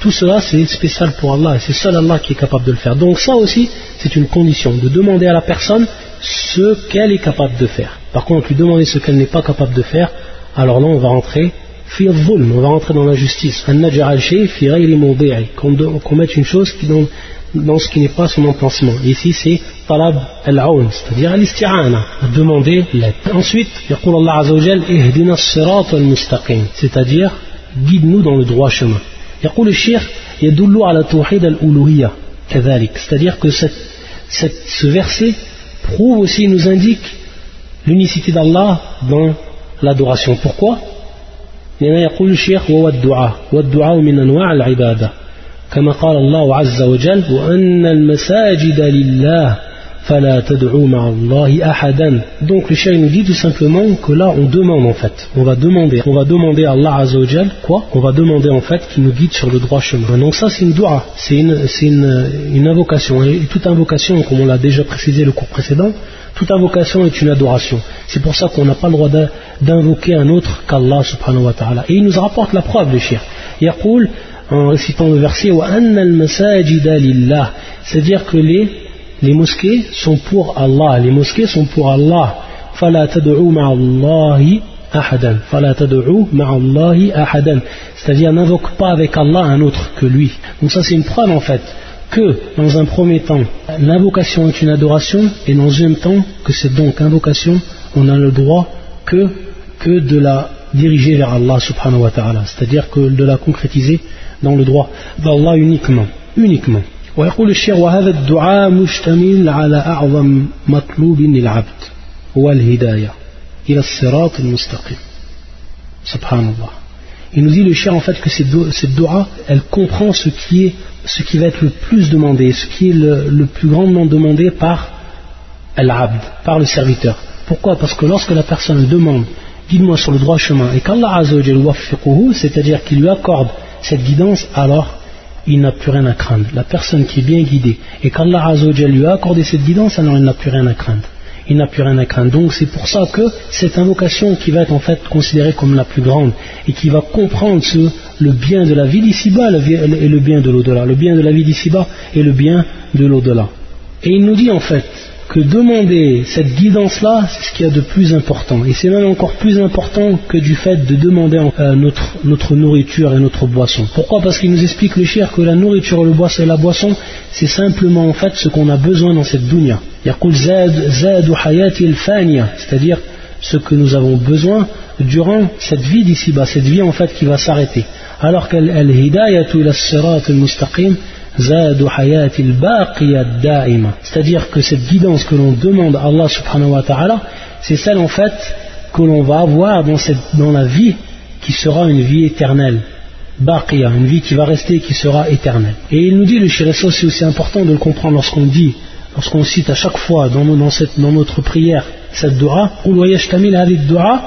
Tout cela c'est spécial pour Allah et c'est seul Allah qui est capable de le faire. Donc ça aussi c'est une condition, de demander à la personne ce qu'elle est capable de faire. Par contre, lui demander ce qu'elle n'est pas capable de faire, alors là on va rentrer on va rentrer dans la justice. Qu'on mette une chose qui, dans, dans ce qui n'est pas son emplacement. Ici, c'est talab al-aoun, c'est-à-dire al-isti'ana, demander l'aide. Ensuite, يقول الله عز وجل اهدنا الصراط المستقيم, c'est-à-dire guide-nous dans le droit chemin. يقول الشيخ يدل على توحيد الألوهية كذلك, c'est-à-dire que cette, cette, ce verset prouve aussi, nous indique l'unicité d'Allah dans l'adoration. Pourquoi? لأن يقول الشيخ وهو الدعاء. والدعاء من أنواع العبادة. كما قال الله عز وجل وأن المساجد لله. Donc le cheikh nous dit tout simplement que là on demande en fait, on va demander, on va demander à Allah Azzawajal quoi? On va demander en fait qu'il nous guide sur le droit chemin. Donc ça c'est une dua, c'est une, une, une, invocation. Et toute invocation, comme on l'a déjà précisé le cours précédent, toute invocation est une adoration. C'est pour ça qu'on n'a pas le droit d'invoquer un autre qu'Allah subhanahu wa ta'ala. Et il nous rapporte la preuve le cheikh. Yaqul en récitant le verset, c'est-à-dire que les les mosquées sont pour Allah. Les mosquées sont pour Allah. C'est-à-dire n'invoque pas avec Allah un autre que lui. Donc ça c'est une preuve en fait que dans un premier temps l'invocation est une adoration et dans un deuxième temps que c'est donc invocation on a le droit que, que de la diriger vers Allah subhanahu wa ta'ala. C'est-à-dire que de la concrétiser dans le droit d'Allah uniquement. Uniquement ويقول الشيخ وهذا الدعاء مشتمل على أعظم مطلوب للعبد هو الهداية إلى الصراط المستقيم سبحان الله Il nous dit le cher en fait que cette dua, elle comprend ce qui, est, ce qui va être le plus demandé, ce qui est le, le plus grandement demandé par l'abd, par le serviteur. Pourquoi Parce que lorsque la personne demande, guide-moi sur le droit chemin, et qu'Allah c'est-à-dire qu'il lui accorde cette guidance, alors il n'a plus rien à craindre. La personne qui est bien guidée et qu'Allah lui a accordé cette guidance, alors il n'a plus rien à craindre. Il n'a plus rien à craindre. Donc c'est pour ça que cette invocation qui va être en fait considérée comme la plus grande et qui va comprendre le bien de la vie d'ici-bas et le bien de l'au-delà. Le bien de la vie d'ici-bas et le bien de l'au-delà. Et il nous dit en fait que demander cette guidance-là, c'est ce qu'il y a de plus important. Et c'est même encore plus important que du fait de demander euh, notre, notre, nourriture et notre boisson. Pourquoi? Parce qu'il nous explique le cher que la nourriture le boisson, et la boisson, c'est simplement en fait ce qu'on a besoin dans cette dunya. C'est-à-dire ce que nous avons besoin durant cette vie d'ici-bas, cette vie en fait qui va s'arrêter. Alors qu'elle ila sirat al-mustaqim c'est-à-dire que cette guidance que l'on demande à Allah subhanahu wa ta'ala, c'est celle en fait que l'on va avoir dans, cette, dans la vie qui sera une vie éternelle. Baqiya, une vie qui va rester et qui sera éternelle. Et il nous dit, le Shirasso, c'est aussi important de le comprendre lorsqu'on dit, lorsqu'on cite à chaque fois dans, dans, cette, dans notre prière cette dua, dua,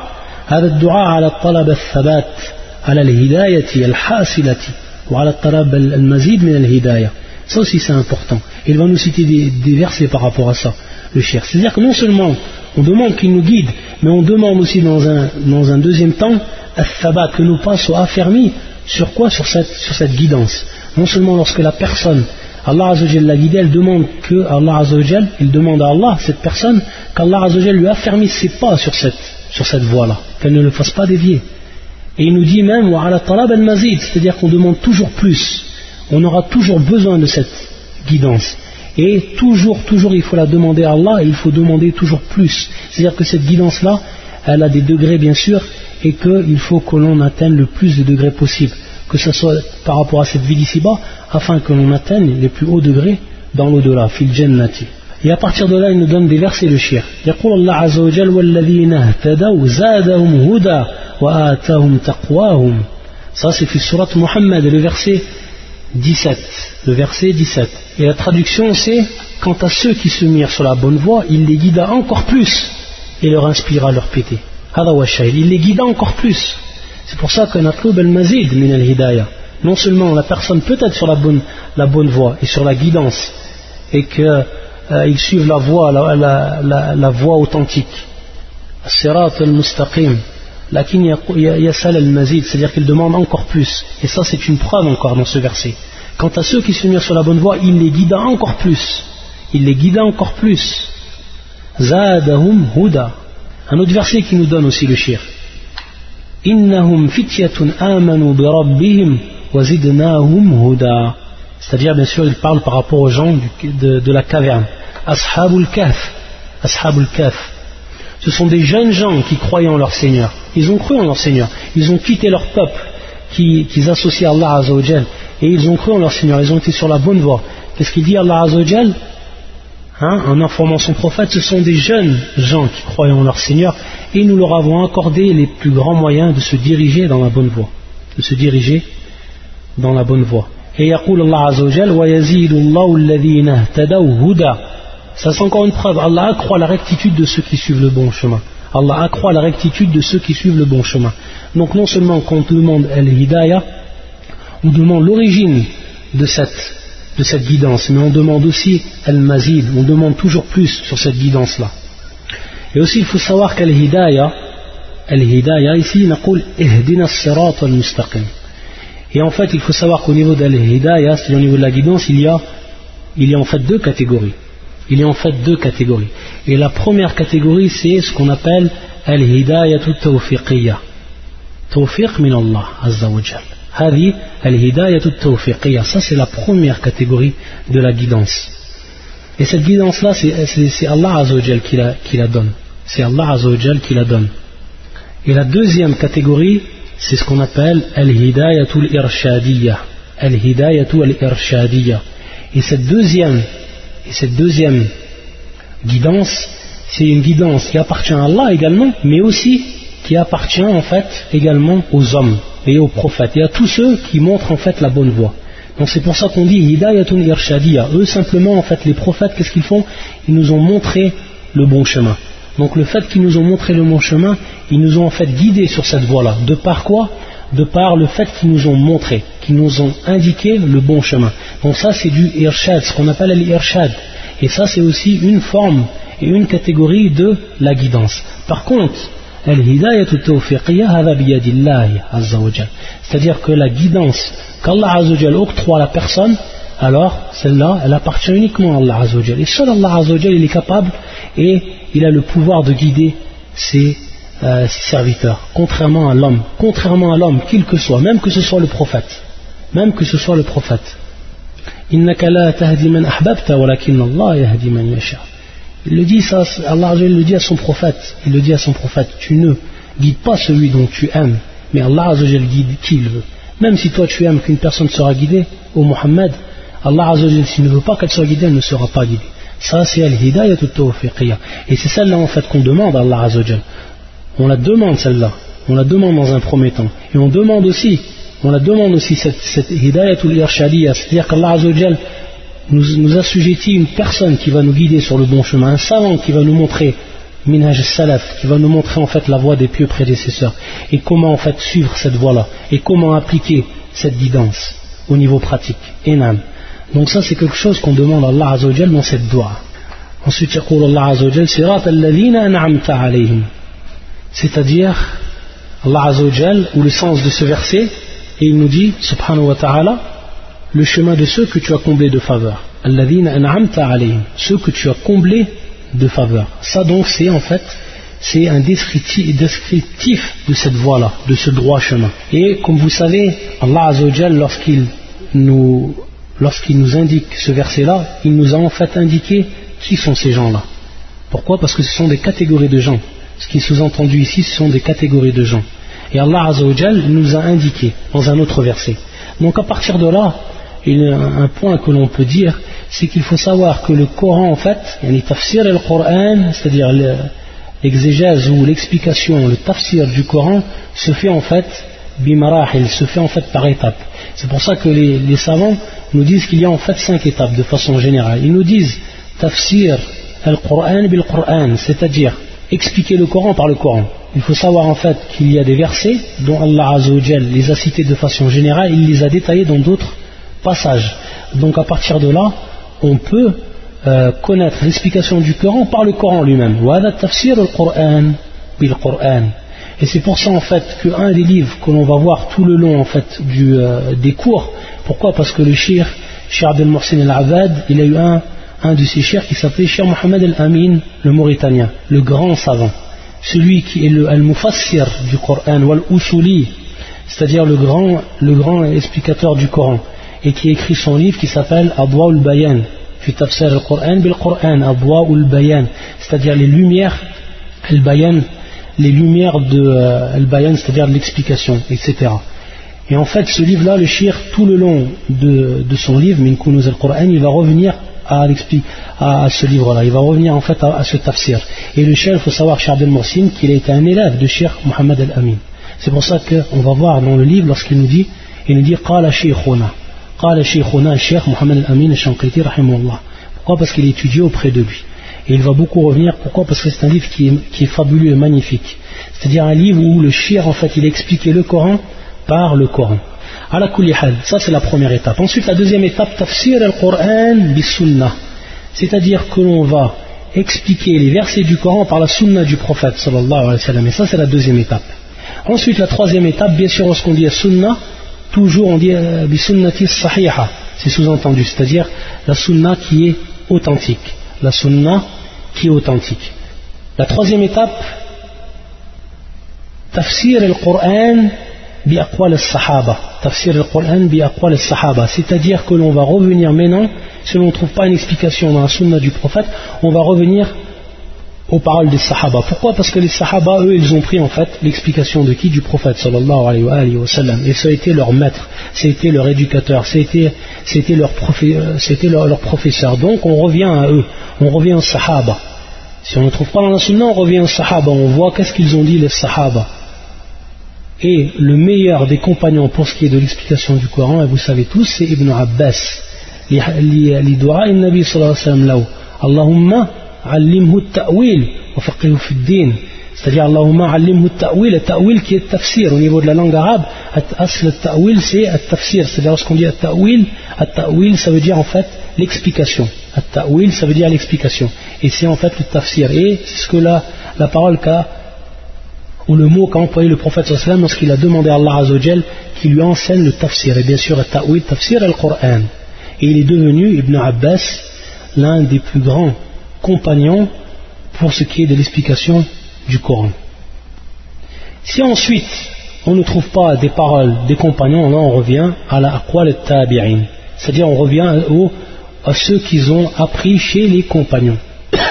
ça aussi c'est important. Il va nous citer des, versets par rapport à ça, le cher. C'est-à-dire que non seulement on demande qu'il nous guide, mais on demande aussi dans un, dans un deuxième temps que nos pas soient affermis sur quoi? Sur cette, sur cette guidance. Non seulement lorsque la personne, Allah Azzawajal l'a guidée, elle demande que Allah Azzawajal, il demande à Allah, cette personne, qu'Allah Azzawajal lui affermisse ses pas sur cette, sur cette voie-là, qu'elle ne le fasse pas dévier. Et il nous dit même, c'est-à-dire qu'on demande toujours plus. On aura toujours besoin de cette guidance. Et toujours, toujours, il faut la demander à Allah et il faut demander toujours plus. C'est-à-dire que cette guidance-là, elle a des degrés bien sûr, et qu'il faut que l'on atteigne le plus de degrés possible. Que ce soit par rapport à cette vie d'ici-bas, afin que l'on atteigne les plus hauts degrés dans l'au-delà, fil jannati. Et à partir de là, il nous donne des versets de shir. يقول الله عز وجل والذين اهتدوا زادهم هدى وآتاهم تقواهم. Ça c'est في surat Muhammad, le verset 17. Le verset 17. Et la traduction c'est Quant à ceux qui se mirent sur la bonne voie, il les guida encore plus et leur inspira leur pété. Il les guida encore plus. C'est pour ça que notre al-mazid min al-hidayah. Non seulement la personne peut être sur la bonne, la bonne voie et sur la guidance et que euh, ils suivent la voie, la, la, la, voie authentique. Sirat al-mustaqim. Lakin yasal al-mazid, c'est-à-dire qu'il demande encore plus. Et ça, c'est une preuve encore dans ce verset. Quant à ceux qui se mirent sur la bonne voie, il les guida encore plus. Il les guida encore plus. Zadahum huda. Un autre verset qui nous donne aussi le shir. Innahum fityatun amanu bi rabbihim wa zidnahum huda. C'est-à-dire, bien sûr, il parle par rapport aux gens de, de la caverne. Ashabul Kaf. Ashabul Kaf. Ce sont des jeunes gens qui croyaient en leur Seigneur. Ils ont cru en leur Seigneur. Ils ont quitté leur peuple qu'ils associent à Allah Azzawajal. Et ils ont cru en leur Seigneur. Ils ont été sur la bonne voie. Qu'est-ce qu'il dit Allah Azzawajal hein, En informant son prophète, ce sont des jeunes gens qui croyaient en leur Seigneur. Et nous leur avons accordé les plus grands moyens de se diriger dans la bonne voie. De se diriger dans la bonne voie. Et يقول الله عز وجل ويزيد الله الذين اهتدوا هدى ça c'est encore une preuve. Allah accroît la rectitude de ceux qui suivent le bon chemin. Allah accroît la rectitude de ceux qui suivent le bon chemin. Donc non seulement quand on demande al-hidayah, on demande l'origine de cette, de cette guidance, mais on demande aussi al-mazid, on demande toujours plus sur cette guidance-là. Et aussi il faut savoir qu'al-hidayah, al-hidayah ici, naqul ihdina sirat al-mustaqim. Et en fait il faut savoir qu'au niveau d'al-hidayah, c'est-à-dire au niveau de la guidance, il y a, il y a en fait deux catégories il y a en fait deux catégories. Et la première catégorie, c'est ce qu'on appelle al-hidayatu tawfiqiyya. Tawfiq min Allah azza wa jal. Hadi al-hidayatu tawfiqiyya. Ça, c'est la première catégorie de la guidance. Et cette guidance-là, c'est Allah azza wa jal qui la, qui la donne. C'est Allah azza wa jal qui la donne. Et la deuxième catégorie, c'est ce qu'on appelle al-hidayatu al-irshadiyya. Al-hidayatu al-irshadiyya. Et cette deuxième et cette deuxième guidance, c'est une guidance qui appartient à Allah également, mais aussi qui appartient en fait également aux hommes et aux prophètes et à tous ceux qui montrent en fait la bonne voie. Donc c'est pour ça qu'on dit Hidayatun Irshadiya. Eux simplement en fait les prophètes qu'est-ce qu'ils font? Ils nous ont montré le bon chemin. Donc le fait qu'ils nous ont montré le bon chemin, ils nous ont en fait guidés sur cette voie-là. De par quoi? De par le fait qu'ils nous ont montré, qu'ils nous ont indiqué le bon chemin. Donc ça c'est du irshad, ce qu'on appelle l'irshad. Et ça c'est aussi une forme et une catégorie de la guidance. Par contre, c'est-à-dire que la guidance qu'Allah octroie à la personne, alors celle-là, elle appartient uniquement à Allah Et seul Allah il est capable et il a le pouvoir de guider ses, euh, ses serviteurs, contrairement à l'homme, contrairement à l'homme, qu'il que soit, même que ce soit le prophète, même que ce soit le prophète. Il le dit ça, Allah le dit à son prophète, il le dit à son prophète, tu ne guides pas celui dont tu aimes, mais Allah guide qui il veut. Même si toi tu aimes qu'une personne sera guidée, au Muhammad, Allah s'il ne veut pas qu'elle soit guidée, elle ne sera pas guidée. Ça c'est al-hidayah Et c'est celle-là en fait qu'on demande à Allah On la demande celle-là, on la demande dans un premier temps. Et on demande aussi on la demande aussi cette, cette hidayatul irshadiyya, c'est-à-dire qu'Allah nous, nous assujettit une personne qui va nous guider sur le bon chemin, un savant qui va nous montrer minhaj salaf, qui va nous montrer en fait la voie des pieux prédécesseurs, et comment en fait suivre cette voie-là, et comment appliquer cette guidance. au niveau pratique. Enam. Donc ça c'est quelque chose qu'on demande à Allah Azzawajal dans cette doigt. Ensuite, يقول الله عز وجل صراط الذين أنعمت عليهم c'est-à-dire Allah Azzawajal ou le sens de ce verset et il nous dit, subhanahu wa ta'ala, le chemin de ceux que tu as comblés de faveur. Ceux que tu as comblés de faveur. Ça donc, c'est en fait, c'est un descriptif de cette voie-là, de ce droit chemin. Et comme vous savez, Allah Azzawajal, lorsqu'il nous, lorsqu'il nous indique ce verset-là, il nous a en fait indiqué qui sont ces gens-là. Pourquoi? Parce que ce sont des catégories de gens. Ce qui est sous-entendu ici, ce sont des catégories de gens. Et Allah nous a indiqué dans un autre verset. Donc à partir de là, un point que l'on peut dire, c'est qu'il faut savoir que le Coran, en fait, il y a tafsir et le Coran, c'est-à-dire l'exégèse ou l'explication, le tafsir du Coran se fait en fait il se fait en fait par étapes. C'est pour ça que les, savants nous disent qu'il y a en fait cinq étapes de façon générale. Ils nous disent tafsir al-Qur'an bil-Qur'an, c'est-à-dire expliquer le Coran par le Coran. Il faut savoir en fait qu'il y a des versets dont Allah Azzawajal les a cités de façon générale, il les a détaillés dans d'autres passages. Donc à partir de là, on peut euh, connaître l'explication du Coran par le Coran lui-même. Et c'est pour ça en fait qu'un des livres que l'on va voir tout le long en fait euh, des cours, pourquoi? Parce que le shir, Shir Abdel Mohsen al-Abad, il a eu un, de ses chirs qui s'appelait Shir Mohamed al-Amin, le Mauritanien, le grand savant, celui qui est le al-Mufassir du Coran, ou al-Usuli, c'est-à-dire le grand, le grand explicateur du Coran, et qui écrit son livre qui s'appelle Abwa al-Bayan, c'est-à-dire les lumières les lumières de euh, c'est-à-dire l'explication etc et en fait ce livre là le shir tout le long de, son livre Min al-Qur'an il va revenir à, à ce livre-là. Il va revenir en fait à, ce tafsir. Et le chef, il faut savoir, Charles Morsin, qu'il a été un élève de Cheikh Mohamed Al-Amin. C'est pour ça qu'on va voir dans le livre, lorsqu'il nous dit, il nous dit Qala Sheikhuna. Qala Sheikhuna, Cheikh Mohamed Al-Amin al-Shankriti. Pourquoi Parce qu'il étudie auprès de lui. Et il va beaucoup revenir. Pourquoi Parce que c'est un livre qui est, fabuleux et magnifique. C'est-à-dire un livre où le shir, en fait, il a expliqué le Coran par le Coran ça c'est la première étape. Ensuite la deuxième étape tafsir al-Qur'an bis-sunnah. C'est-à-dire que l'on va expliquer les versets du Coran par la sunna du prophète sallallahu alayhi wa sallam. Et ça c'est la deuxième étape. Ensuite la troisième étape bien sûr lorsqu'on dit sunna toujours on dit euh, bisunnati sahiha, c'est sous-entendu, c'est-à-dire la sunna qui est authentique. La sunna qui est authentique. La troisième étape, tafsir al-Qur'an C'est-à-dire que l'on va revenir maintenant, si l'on ne trouve pas une explication dans la sunna du prophète, on va revenir aux paroles des Sahaba. Pourquoi? Parce que les Sahaba, eux, ils ont pris en fait l'explication de qui? Du prophète sallallahu alayhi wa, sallam. Et ça a été leur maître, c'était leur éducateur, c'était leur, leur, leur, professeur. Donc on revient à eux, on revient aux Sahaba. Si on ne trouve pas dans la sunna, on revient aux Sahaba, on voit qu'est-ce qu'ils ont dit les Sahaba. Et le meilleur des compagnons pour ce qui est de l'explication du Coran, et vous savez tous, c'est Ibn Abbas. Ta'wil wa faqihu fi din c'est-à-dire Allahumma allimhu ta'wil ta'wil qui est tafsir. Au niveau de la langue arabe asl ta'wil c'est tafsir c'est-à-dire lorsqu'on dit ta'wil ta'wil ça veut dire en fait l'explication. Ta'wil ça veut dire l'explication. Et c'est en fait le tafsir. Et c'est ce que la, la parole qu'a ou le mot qu'a employé le prophète sallam lorsqu'il a demandé à Allah Azzawajal qui lui enseigne le tafsir et bien sûr le ta'wil tafsir al-Qur'an. Et il est devenu Ibn Abbas l'un des plus grands compagnons pour ce qui est de l'explication du Coran. Si ensuite on ne trouve pas des paroles des compagnons, là on revient à la aqwal tabi'in, c'est-à-dire on revient à ceux qui ont appris chez les compagnons,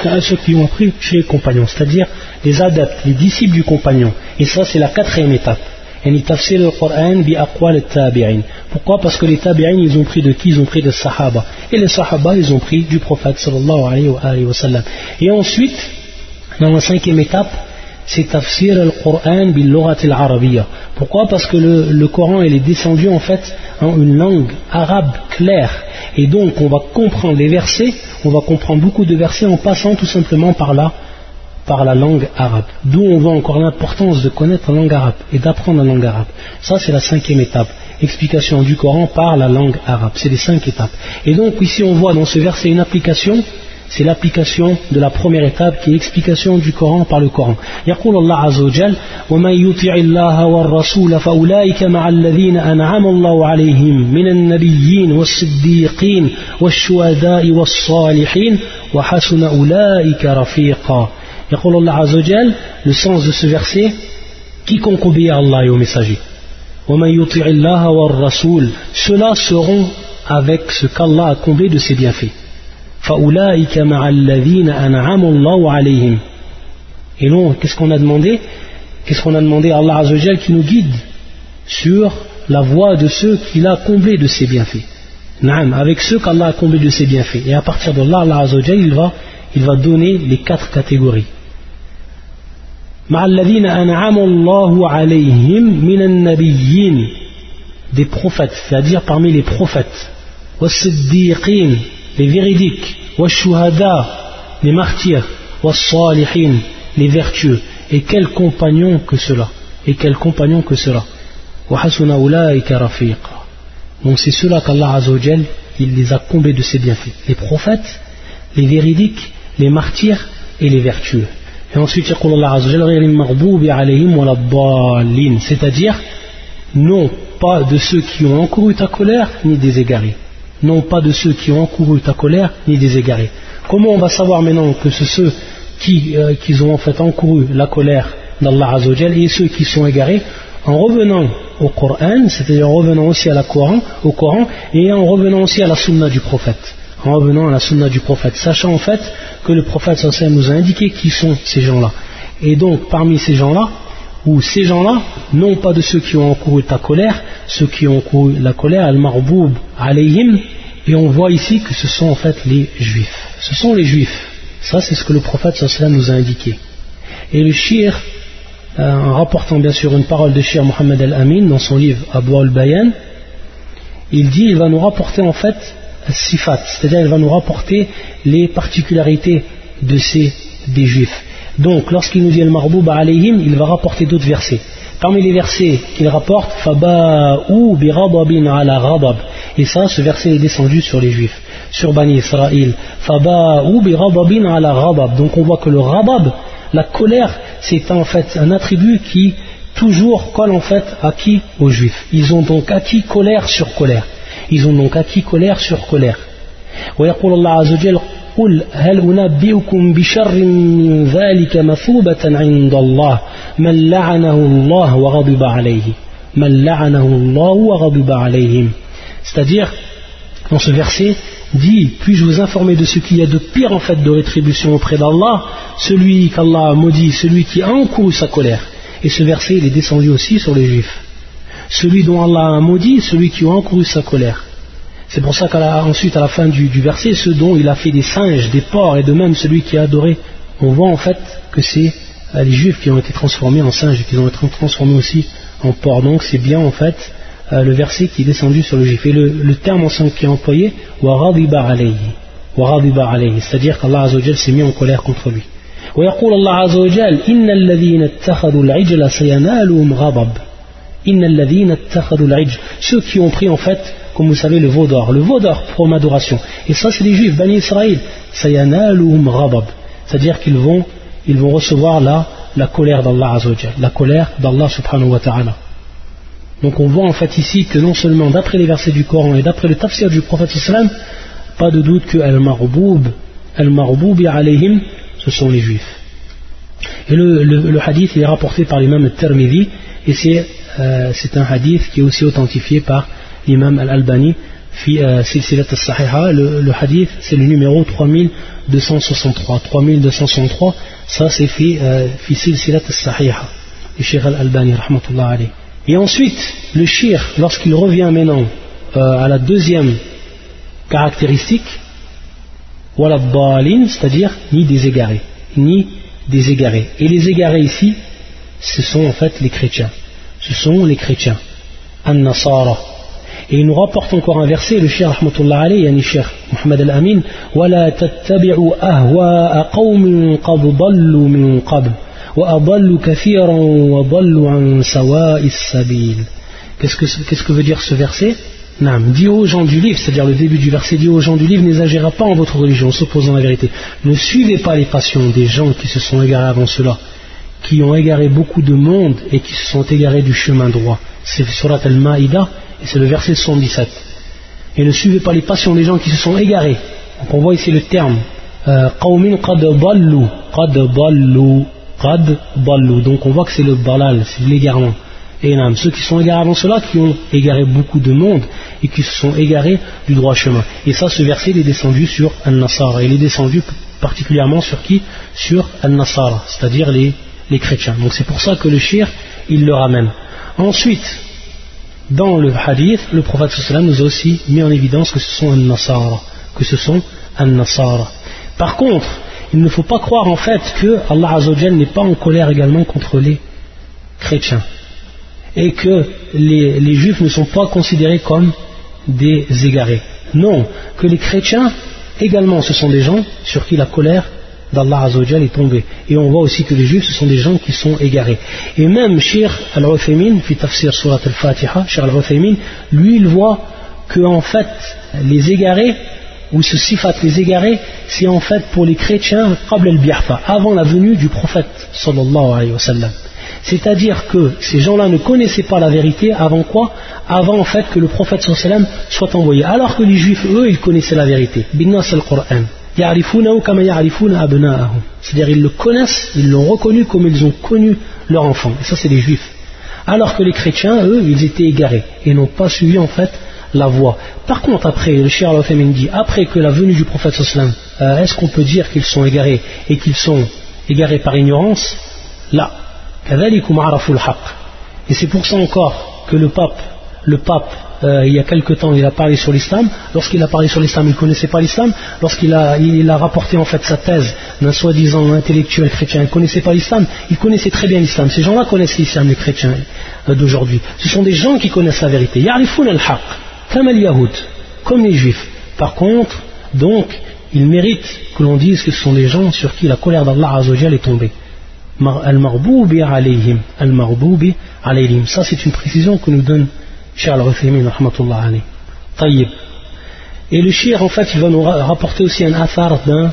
à ceux qui ont appris chez les compagnons, c'est-à-dire les adeptes, les disciples du compagnon. Et ça c'est la quatrième étape. Pourquoi? Parce que les tabi'in, ils ont pris de qui? Ils ont pris des sahaba. Et les sahaba, ils ont pris du prophète. Et ensuite, dans la cinquième étape, c'est tafsir al-Qur'an bil al-arabiyya. Pourquoi? Parce que le, Coran, est descendu en fait en une langue arabe claire. Et donc, on va comprendre les versets, on va comprendre beaucoup de versets en passant tout simplement par la par la langue arabe. D'où on voit encore l'importance de connaître la langue arabe et d'apprendre la langue arabe. Ça, c'est la cinquième étape. Explication du Coran par la langue arabe. C'est les cinq étapes. Et donc, ici, on voit dans ce verset une application c'est l'application de la première étape qui est l'explication du Coran par le Coran. يقول الله عز وجل ومن يطع الله والرسول فأولئك مع الذين أنعم الله عليهم من النبيين والصديقين والشهداء والصالحين وحسن أولئك رفيقا يقول الله عز وجل le sens de ce verset quiconque obéit à Allah et au messager ومن يطع الله والرسول ceux-là seront avec ce qu'Allah a comblé de ses bienfaits et non, qu'est-ce qu'on a demandé? Qu'est-ce qu'on a demandé à Allah qui nous guide sur la voie de ceux qu'il a comblés de ses bienfaits? Naam, avec ceux qu'Allah a comblés de ses bienfaits. Et à partir de là, Allah Azzawajal, il va, donner les quatre catégories. des prophètes, c'est-à-dire parmi les prophètes, les véridiques, les martyrs, les vertueux. Et quel compagnon que cela Et quel compagnon que cela Donc c'est cela qu'Allah Azzawajal, il les a comblés de ses bienfaits. Les prophètes, les véridiques, les martyrs et les vertueux. Et ensuite, c'est-à-dire, non pas de ceux qui ont encouru ta colère, ni des égarés non pas de ceux qui ont encouru ta colère, ni des égarés. Comment on va savoir maintenant que c'est ceux qui, euh, ont en fait encouru la colère d'Allah et ceux qui sont égarés en revenant au Coran, c'est-à-dire en revenant aussi à la Coran, au Coran et en revenant aussi à la Sunna du prophète. En revenant à la Sunna du prophète, sachant en fait que le prophète nous a indiqué qui sont ces gens-là. Et donc parmi ces gens-là, ou ces gens-là, non pas de ceux qui ont encouru ta colère, ceux qui ont encouru la colère, al-marboub alayhim, et on voit ici que ce sont en fait les juifs. Ce sont les juifs. Ça, c'est ce que le prophète nous a indiqué. Et le shir, euh, en rapportant bien sûr une parole de shir Mohammed al-Amin dans son livre Abu al-Bayan, il dit, il va nous rapporter en fait sifat, c'est-à-dire il va nous rapporter les particularités de ces des juifs. Donc, lorsqu'il nous dit le marboub alayhim, il va rapporter d'autres versets. Parmi les versets qu'il rapporte, Faba'u bi ala ghadab. Et ça, ce verset est descendu sur les juifs, sur Bani Israël. Faba'u bi ala ghadab. Donc on voit que le rabab, la colère, c'est en fait un attribut qui toujours colle en fait à qui? Aux juifs. Ils ont donc acquis colère sur colère. Ils ont donc acquis colère sur colère قل هل أنبئكم بشر من ذلك مثوبة عند الله من لعنه الله وغضب عليه من لعنه الله وغضب عليهم c'est-à-dire dans ce verset dit puis-je vous informer de ce qu'il y a de pire en fait de rétribution auprès d'Allah celui qu'Allah a maudit celui qui a encouru sa colère et ce verset il est descendu aussi sur les juifs celui dont Allah a maudit celui qui a encouru sa colère c'est pour ça qu'ensuite, à la fin du, verset, ceux dont il a fait des singes, des porcs, et de même celui qui a adoré, on voit en fait que c'est euh, les juifs qui ont été transformés en singes et qui ont été transformés aussi en porcs. Donc c'est bien en fait euh, le verset qui est descendu sur le juif. Et le, terme ensemble qui est employé, c'est-à-dire qu'Allah s'est mis en colère contre lui. Ceux qui ont pris en fait comme vous savez, le veau d'or. Le veau d'or pour adoration. Et ça, c'est les juifs, Bani Israël. C'est-à-dire qu'ils vont, ils vont recevoir la, la colère d'Allah la colère d'Allah subhanahu wa ta'ala. Donc on voit en fait ici que non seulement d'après les versets du Coran et d'après le tafsir du prophète islam, pas de doute que al-marboub, al-marboub alayhim, ce sont les juifs. Et le, hadith est rapporté par l'imam Tirmidhi et c'est euh, un hadith qui est aussi authentifié par l'imam Al-Albani. Euh, al-Sahiha le, hadith c'est le numéro 3263 3263 ça c'est fi euh, Silsilat al-Sahiha du Sheikh Al-Albani rahmatullah alayhi et ensuite le shir lorsqu'il revient maintenant euh, à la deuxième caractéristique wala c'est-à-dire ni des égarés ni des égarés et les égarés ici ce sont en fait les chrétiens ce sont les chrétiens an-nasara Et il nous rapporte encore un verset, le cher Rahmatullah alayhi, yani cher Muhammad al-Amin, وَلَا تَتَّبِعُوا أَهْوَاءَ قَوْمٍ قَدْ ضَلُّوا مِنْ قَبْلِ وَأَضَلُّوا كَثِيرًا وَضَلُّوا عَنْ سَوَاءِ السَّبِيلِ Qu'est-ce que, qu'est-ce que veut dire ce verset Nam, dit aux gens du livre, c'est-à-dire le début du verset, dit aux gens du livre, n'exagérez pas en votre religion, s'opposant à la vérité. Ne suivez pas les passions des gens qui se sont égarés avant cela, qui ont égaré beaucoup de monde et qui se sont égarés du chemin droit. C'est surat al-Ma'ida, et c'est le verset 77. Et ne suivez pas les passions des gens qui se sont égarés. Donc on voit ici le terme, euh. Donc on voit que c'est le balal, c'est l'égarement. Et ceux qui sont égarés avant cela, qui ont égaré beaucoup de monde et qui se sont égarés du droit chemin. Et ça, ce verset, il est descendu sur Al-Nasara. Il est descendu particulièrement sur qui? Sur Al-Nasara, c'est-à-dire les, les, chrétiens. Donc c'est pour ça que le shir, il le ramène. Ensuite, dans le hadith, le prophète nous a aussi mis en évidence que ce sont Al-Nasara. Que ce sont Al-Nasara. Par contre, il ne faut pas croire en fait que Allah Azzawajal n'est pas en colère également contre les chrétiens et que les, juifs ne sont pas considérés comme des égarés. Non, que les chrétiens également ce sont des gens sur qui la colère d'Allah Azzawajal est tombée. Et on voit aussi que les juifs ce sont des gens qui sont égarés. Et même Shir al-Uthaymin, fi tafsir surat al-Fatiha, Shir al-Uthaymin, lui il voit que en fait les égarés ou ce sifat les égarés, c'est en fait pour les chrétiens avant la venue du prophète sallallahu alayhi wa sallam. C'est-à-dire que ces gens-là ne connaissaient pas la vérité avant quoi Avant en fait que le prophète sallam soit envoyé. Alors que les juifs, eux, ils connaissaient la vérité. C'est-à-dire ils le connaissent, ils l'ont reconnu comme ils ont connu leur enfant. Et ça c'est les juifs. Alors que les chrétiens, eux, ils étaient égarés et n'ont pas suivi en fait la voie. Par contre, après, le Cheikh al dit, après que la venue du prophète sallam, euh, est-ce qu'on peut dire qu'ils sont égarés et qu'ils sont égarés par ignorance? Là, et c'est pour ça encore que le pape, le pape euh, il y a quelque temps, il a parlé sur l'islam. Lorsqu'il a parlé sur l'islam, il ne connaissait pas l'islam. Lorsqu'il a, il a rapporté en fait sa thèse d'un soi-disant intellectuel chrétien, il ne connaissait pas l'islam. Il connaissait très bien l'islam. Ces gens-là connaissent l'islam, les chrétiens euh, d'aujourd'hui. Ce sont des gens qui connaissent la vérité. Comme al comme les juifs. Par contre, donc, il mérite que l'on dise que ce sont des gens sur qui la colère d'Allah est tombée. Al-Marboubi alayhim. Ça, c'est une précision que nous donne Cheikh Al-Ruthaymin, rahmatullah. Tayyib. Et le shir, en fait, il va nous rapporter aussi un athar d'un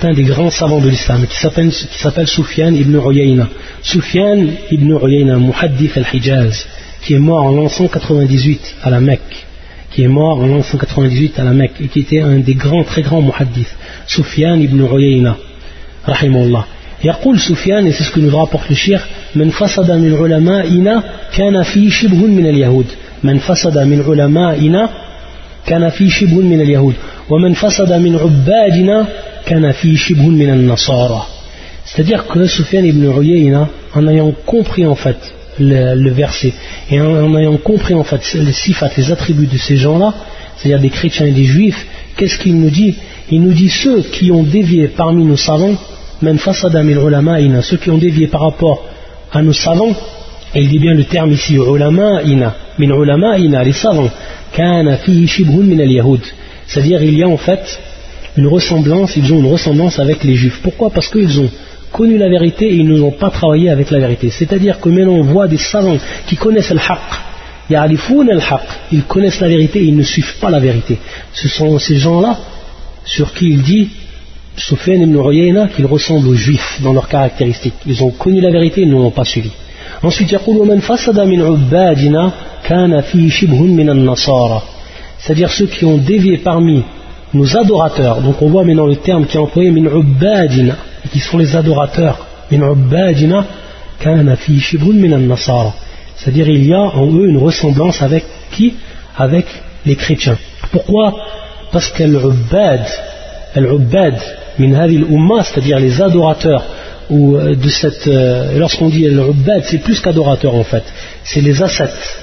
d'un des grands savants de l'islam qui s'appelle, Soufiane ibn Uyayna. Soufiane ibn Uyayna, Muhaddith al-Hijaz, qui est mort en l'an 198 à la Mecque, qui est mort en l'an 198 à la Mecque et qui était un des grands, très grands muhaddith. Soufiane ibn Uyayna, rahimahullah. يقول سفيان et c'est ce que nous rapporte le shir من فسد من علمائنا كان في شبه من اليهود من فسد من علمائنا كان في شبه من اليهود ومن فسد من عبادنا كان في شبه من النصارى c'est-à-dire que Sufyan ibn Uyayna en ayant compris en fait le, le verset et en, en, ayant compris en fait les sifat, les attributs de ces gens-là c'est-à-dire des chrétiens et des juifs qu'est-ce qu'il nous dit il nous dit ceux qui ont dévié parmi nos savants ceux qui ont dévié par rapport à nos savants, et il dit bien le terme ici, les savants. C'est-à-dire, il y a en fait une ressemblance, ils ont une ressemblance avec les juifs. Pourquoi? Parce qu'ils ont connu la vérité et ils n'ont pas travaillé avec la vérité. C'est-à-dire que maintenant on voit des savants qui connaissent le haqq, ils connaissent la vérité et ils ne suivent pas la vérité. Ce sont ces gens-là sur qui il dit Soufiane ibn Uyayna qu'ils ressemblent aux juifs dans leurs caractéristiques. Ils ont connu la vérité, ils ne l'ont pas suivi. Ensuite, c'est-à-dire ceux qui ont dévié parmi nos adorateurs. Donc on voit maintenant le terme qui est employé min ubbadina, qui sont les adorateurs. Min ubbadina kana fi min C'est-à-dire il y a en eux une ressemblance avec qui? Avec les chrétiens. Pourquoi? Parce qu'al ubbad, al-ubbad, min c'est-à-dire les adorateurs ou euh, de cette euh, lorsqu'on dit al c'est plus qu'adorateur en fait. C'est les ascètes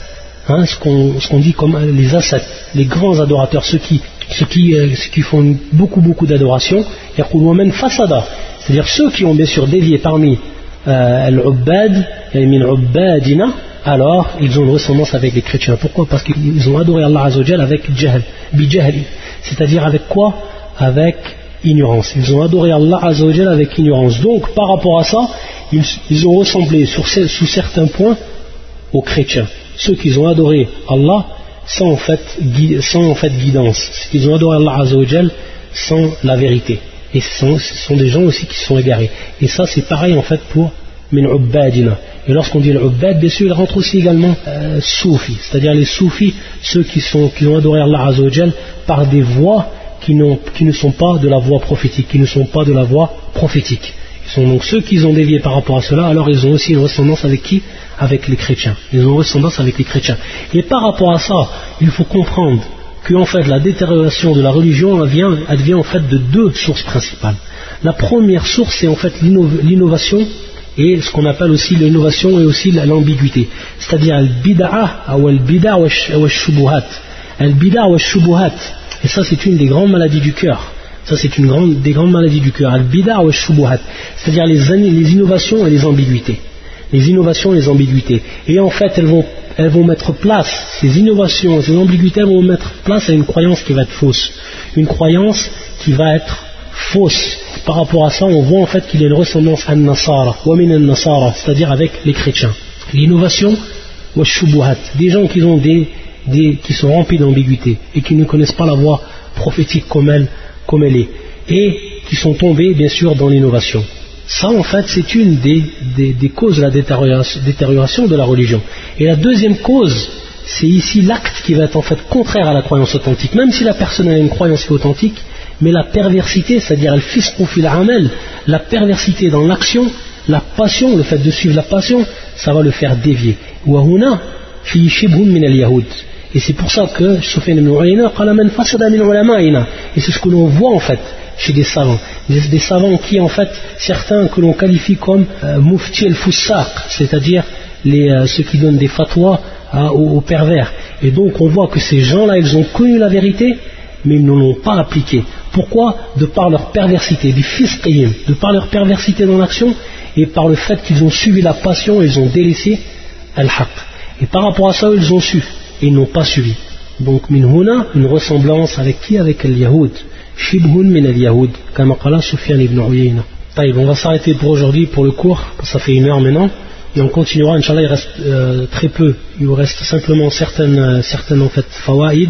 hein, ce qu'on dit comme les ascètes les grands adorateurs ceux qui ceux qui, euh, qui font beaucoup beaucoup d'adoration c'est-à-dire ceux qui ont bien sûr dévié parmi al-ubbad min alors ils ont une ressemblance avec les chrétiens. Pourquoi? Parce qu'ils ont adoré Allah Azzawajal avec jahl, c'est-à-dire avec quoi? Avec ignorance. Ils ont adoré Allah Azzawajal avec ignorance. Donc par rapport à ça, ils, ont ressemblé sous certains points aux chrétiens. Ceux qui ont adoré Allah sans en fait, sans en fait guidance. Ils ont adoré Allah Azzawajal sans la vérité. Et ce sont, des gens aussi qui sont égarés. Et ça c'est pareil en fait pour min Et lorsqu'on dit l'ubbad, bien sûr, il rentre aussi également euh, soufis, c'est-à-dire les soufis, ceux qui, ont adoré Allah Azzawajal par des voix qui, ne sont pas de la voix prophétique, qui ne sont pas de la voix prophétique. Ils sont donc ceux qui ont dévié par rapport à cela, alors ils ont aussi une ressemblance avec qui? Avec les chrétiens. Ils ont une ressemblance avec les chrétiens. Et par rapport à ça, il faut comprendre que fait la détérioration de la religion advient, advient en fait de deux sources principales. La première source c'est en fait l'innovation et ce qu'on appelle aussi l'innovation et aussi l'ambiguïté. C'est-à-dire al-bid'a ou al-bid'a ou al-shubuhat. Al-bid'a ou al-shubuhat. Et ça c'est une des grandes maladies du cœur. Ça c'est une grande, des grandes maladies du cœur. Al-bid'a ou al-shubuhat. C'est-à-dire les, innovations et les ambiguïtés. Les innovations et les ambiguïtés. Et en fait elles vont elles vont mettre place, ces innovations, ces ambiguïtés vont mettre place à une croyance qui va être fausse. Une croyance qui va être fausse. Par rapport à ça, on voit en fait qu'il y a une ressemblance à Nasara, Nasara, c'est-à-dire avec les chrétiens. L'innovation, des gens qui, ont des, qui sont remplis d'ambiguïté et qui ne connaissent pas la voie prophétique comme elle, est, et qui sont tombés bien sûr dans l'innovation. Ça, en fait, c'est une des, causes de la détérioration de la religion. Et la deuxième cause, c'est ici l'acte qui va être en fait contraire à la croyance authentique. Même si la personne a une croyance authentique, mais la perversité, c'est-à-dire elle fil amel, la perversité dans l'action, la passion, le fait de suivre la passion, ça va le faire dévier. Et c'est pour ça que Soufiane ibn Uyayna et c'est ce que l'on voit en fait chez des savants. Des, savants qui en fait, certains que l'on qualifie comme euh, mufti al-fussaq, c'est-à-dire euh, ceux qui donnent des fatwas aux, pervers. Et donc on voit que ces gens-là, ils ont connu la vérité, mais ils ne l'ont pas appliquée. Pourquoi? De par leur perversité, du fisqiyim, de par leur perversité dans l'action, et par le fait qu'ils ont suivi la passion, ils ont délaissé al-haq. Et par rapport à ça, ils ont su, ils n'ont pas suivi. Donc, minhuna, une ressemblance avec qui? Avec les yahoud Shibhun min al-Yahoud, comme qala Sufyan ibn Uyayna. On va s'arrêter pour aujourd'hui, pour le cours, ça fait une heure maintenant, et on continuera, Inch'Allah, il reste euh, très peu, il vous reste simplement certaines, euh, certaines en fait, fawaïd,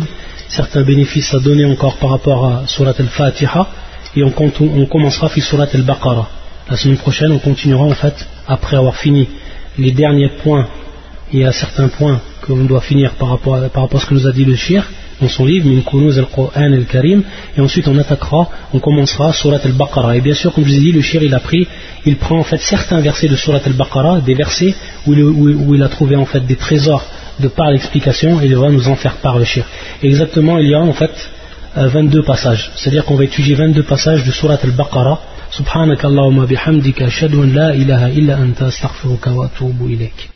certains bénéfices à donner encore par rapport à Surat al-Fatiha, et on, on commencera fi Surat al-Baqarah. La semaine prochaine, on continuera en fait, après avoir fini les derniers points, y a certains points que l'on doit finir par rapport, à, par rapport à ce que nous a dit le shir, dans son livre Min Kunuz al-Qur'an al-Karim et ensuite on attaquera, on commencera Surat al-Baqarah et bien sûr comme je vous ai dit le shir il a pris il prend en fait certains versets de Surat al-Baqarah des versets où il, où, il, a trouvé en fait des trésors de par l'explication et il va nous en faire part le shir exactement il y a en fait 22 euh, passages c'est à dire qu'on va étudier 22 passages de Surat al-Baqarah سبحانك اللهم بحمدك أشهد أن لا إله إلا أنت أستغفرك وأتوب إليك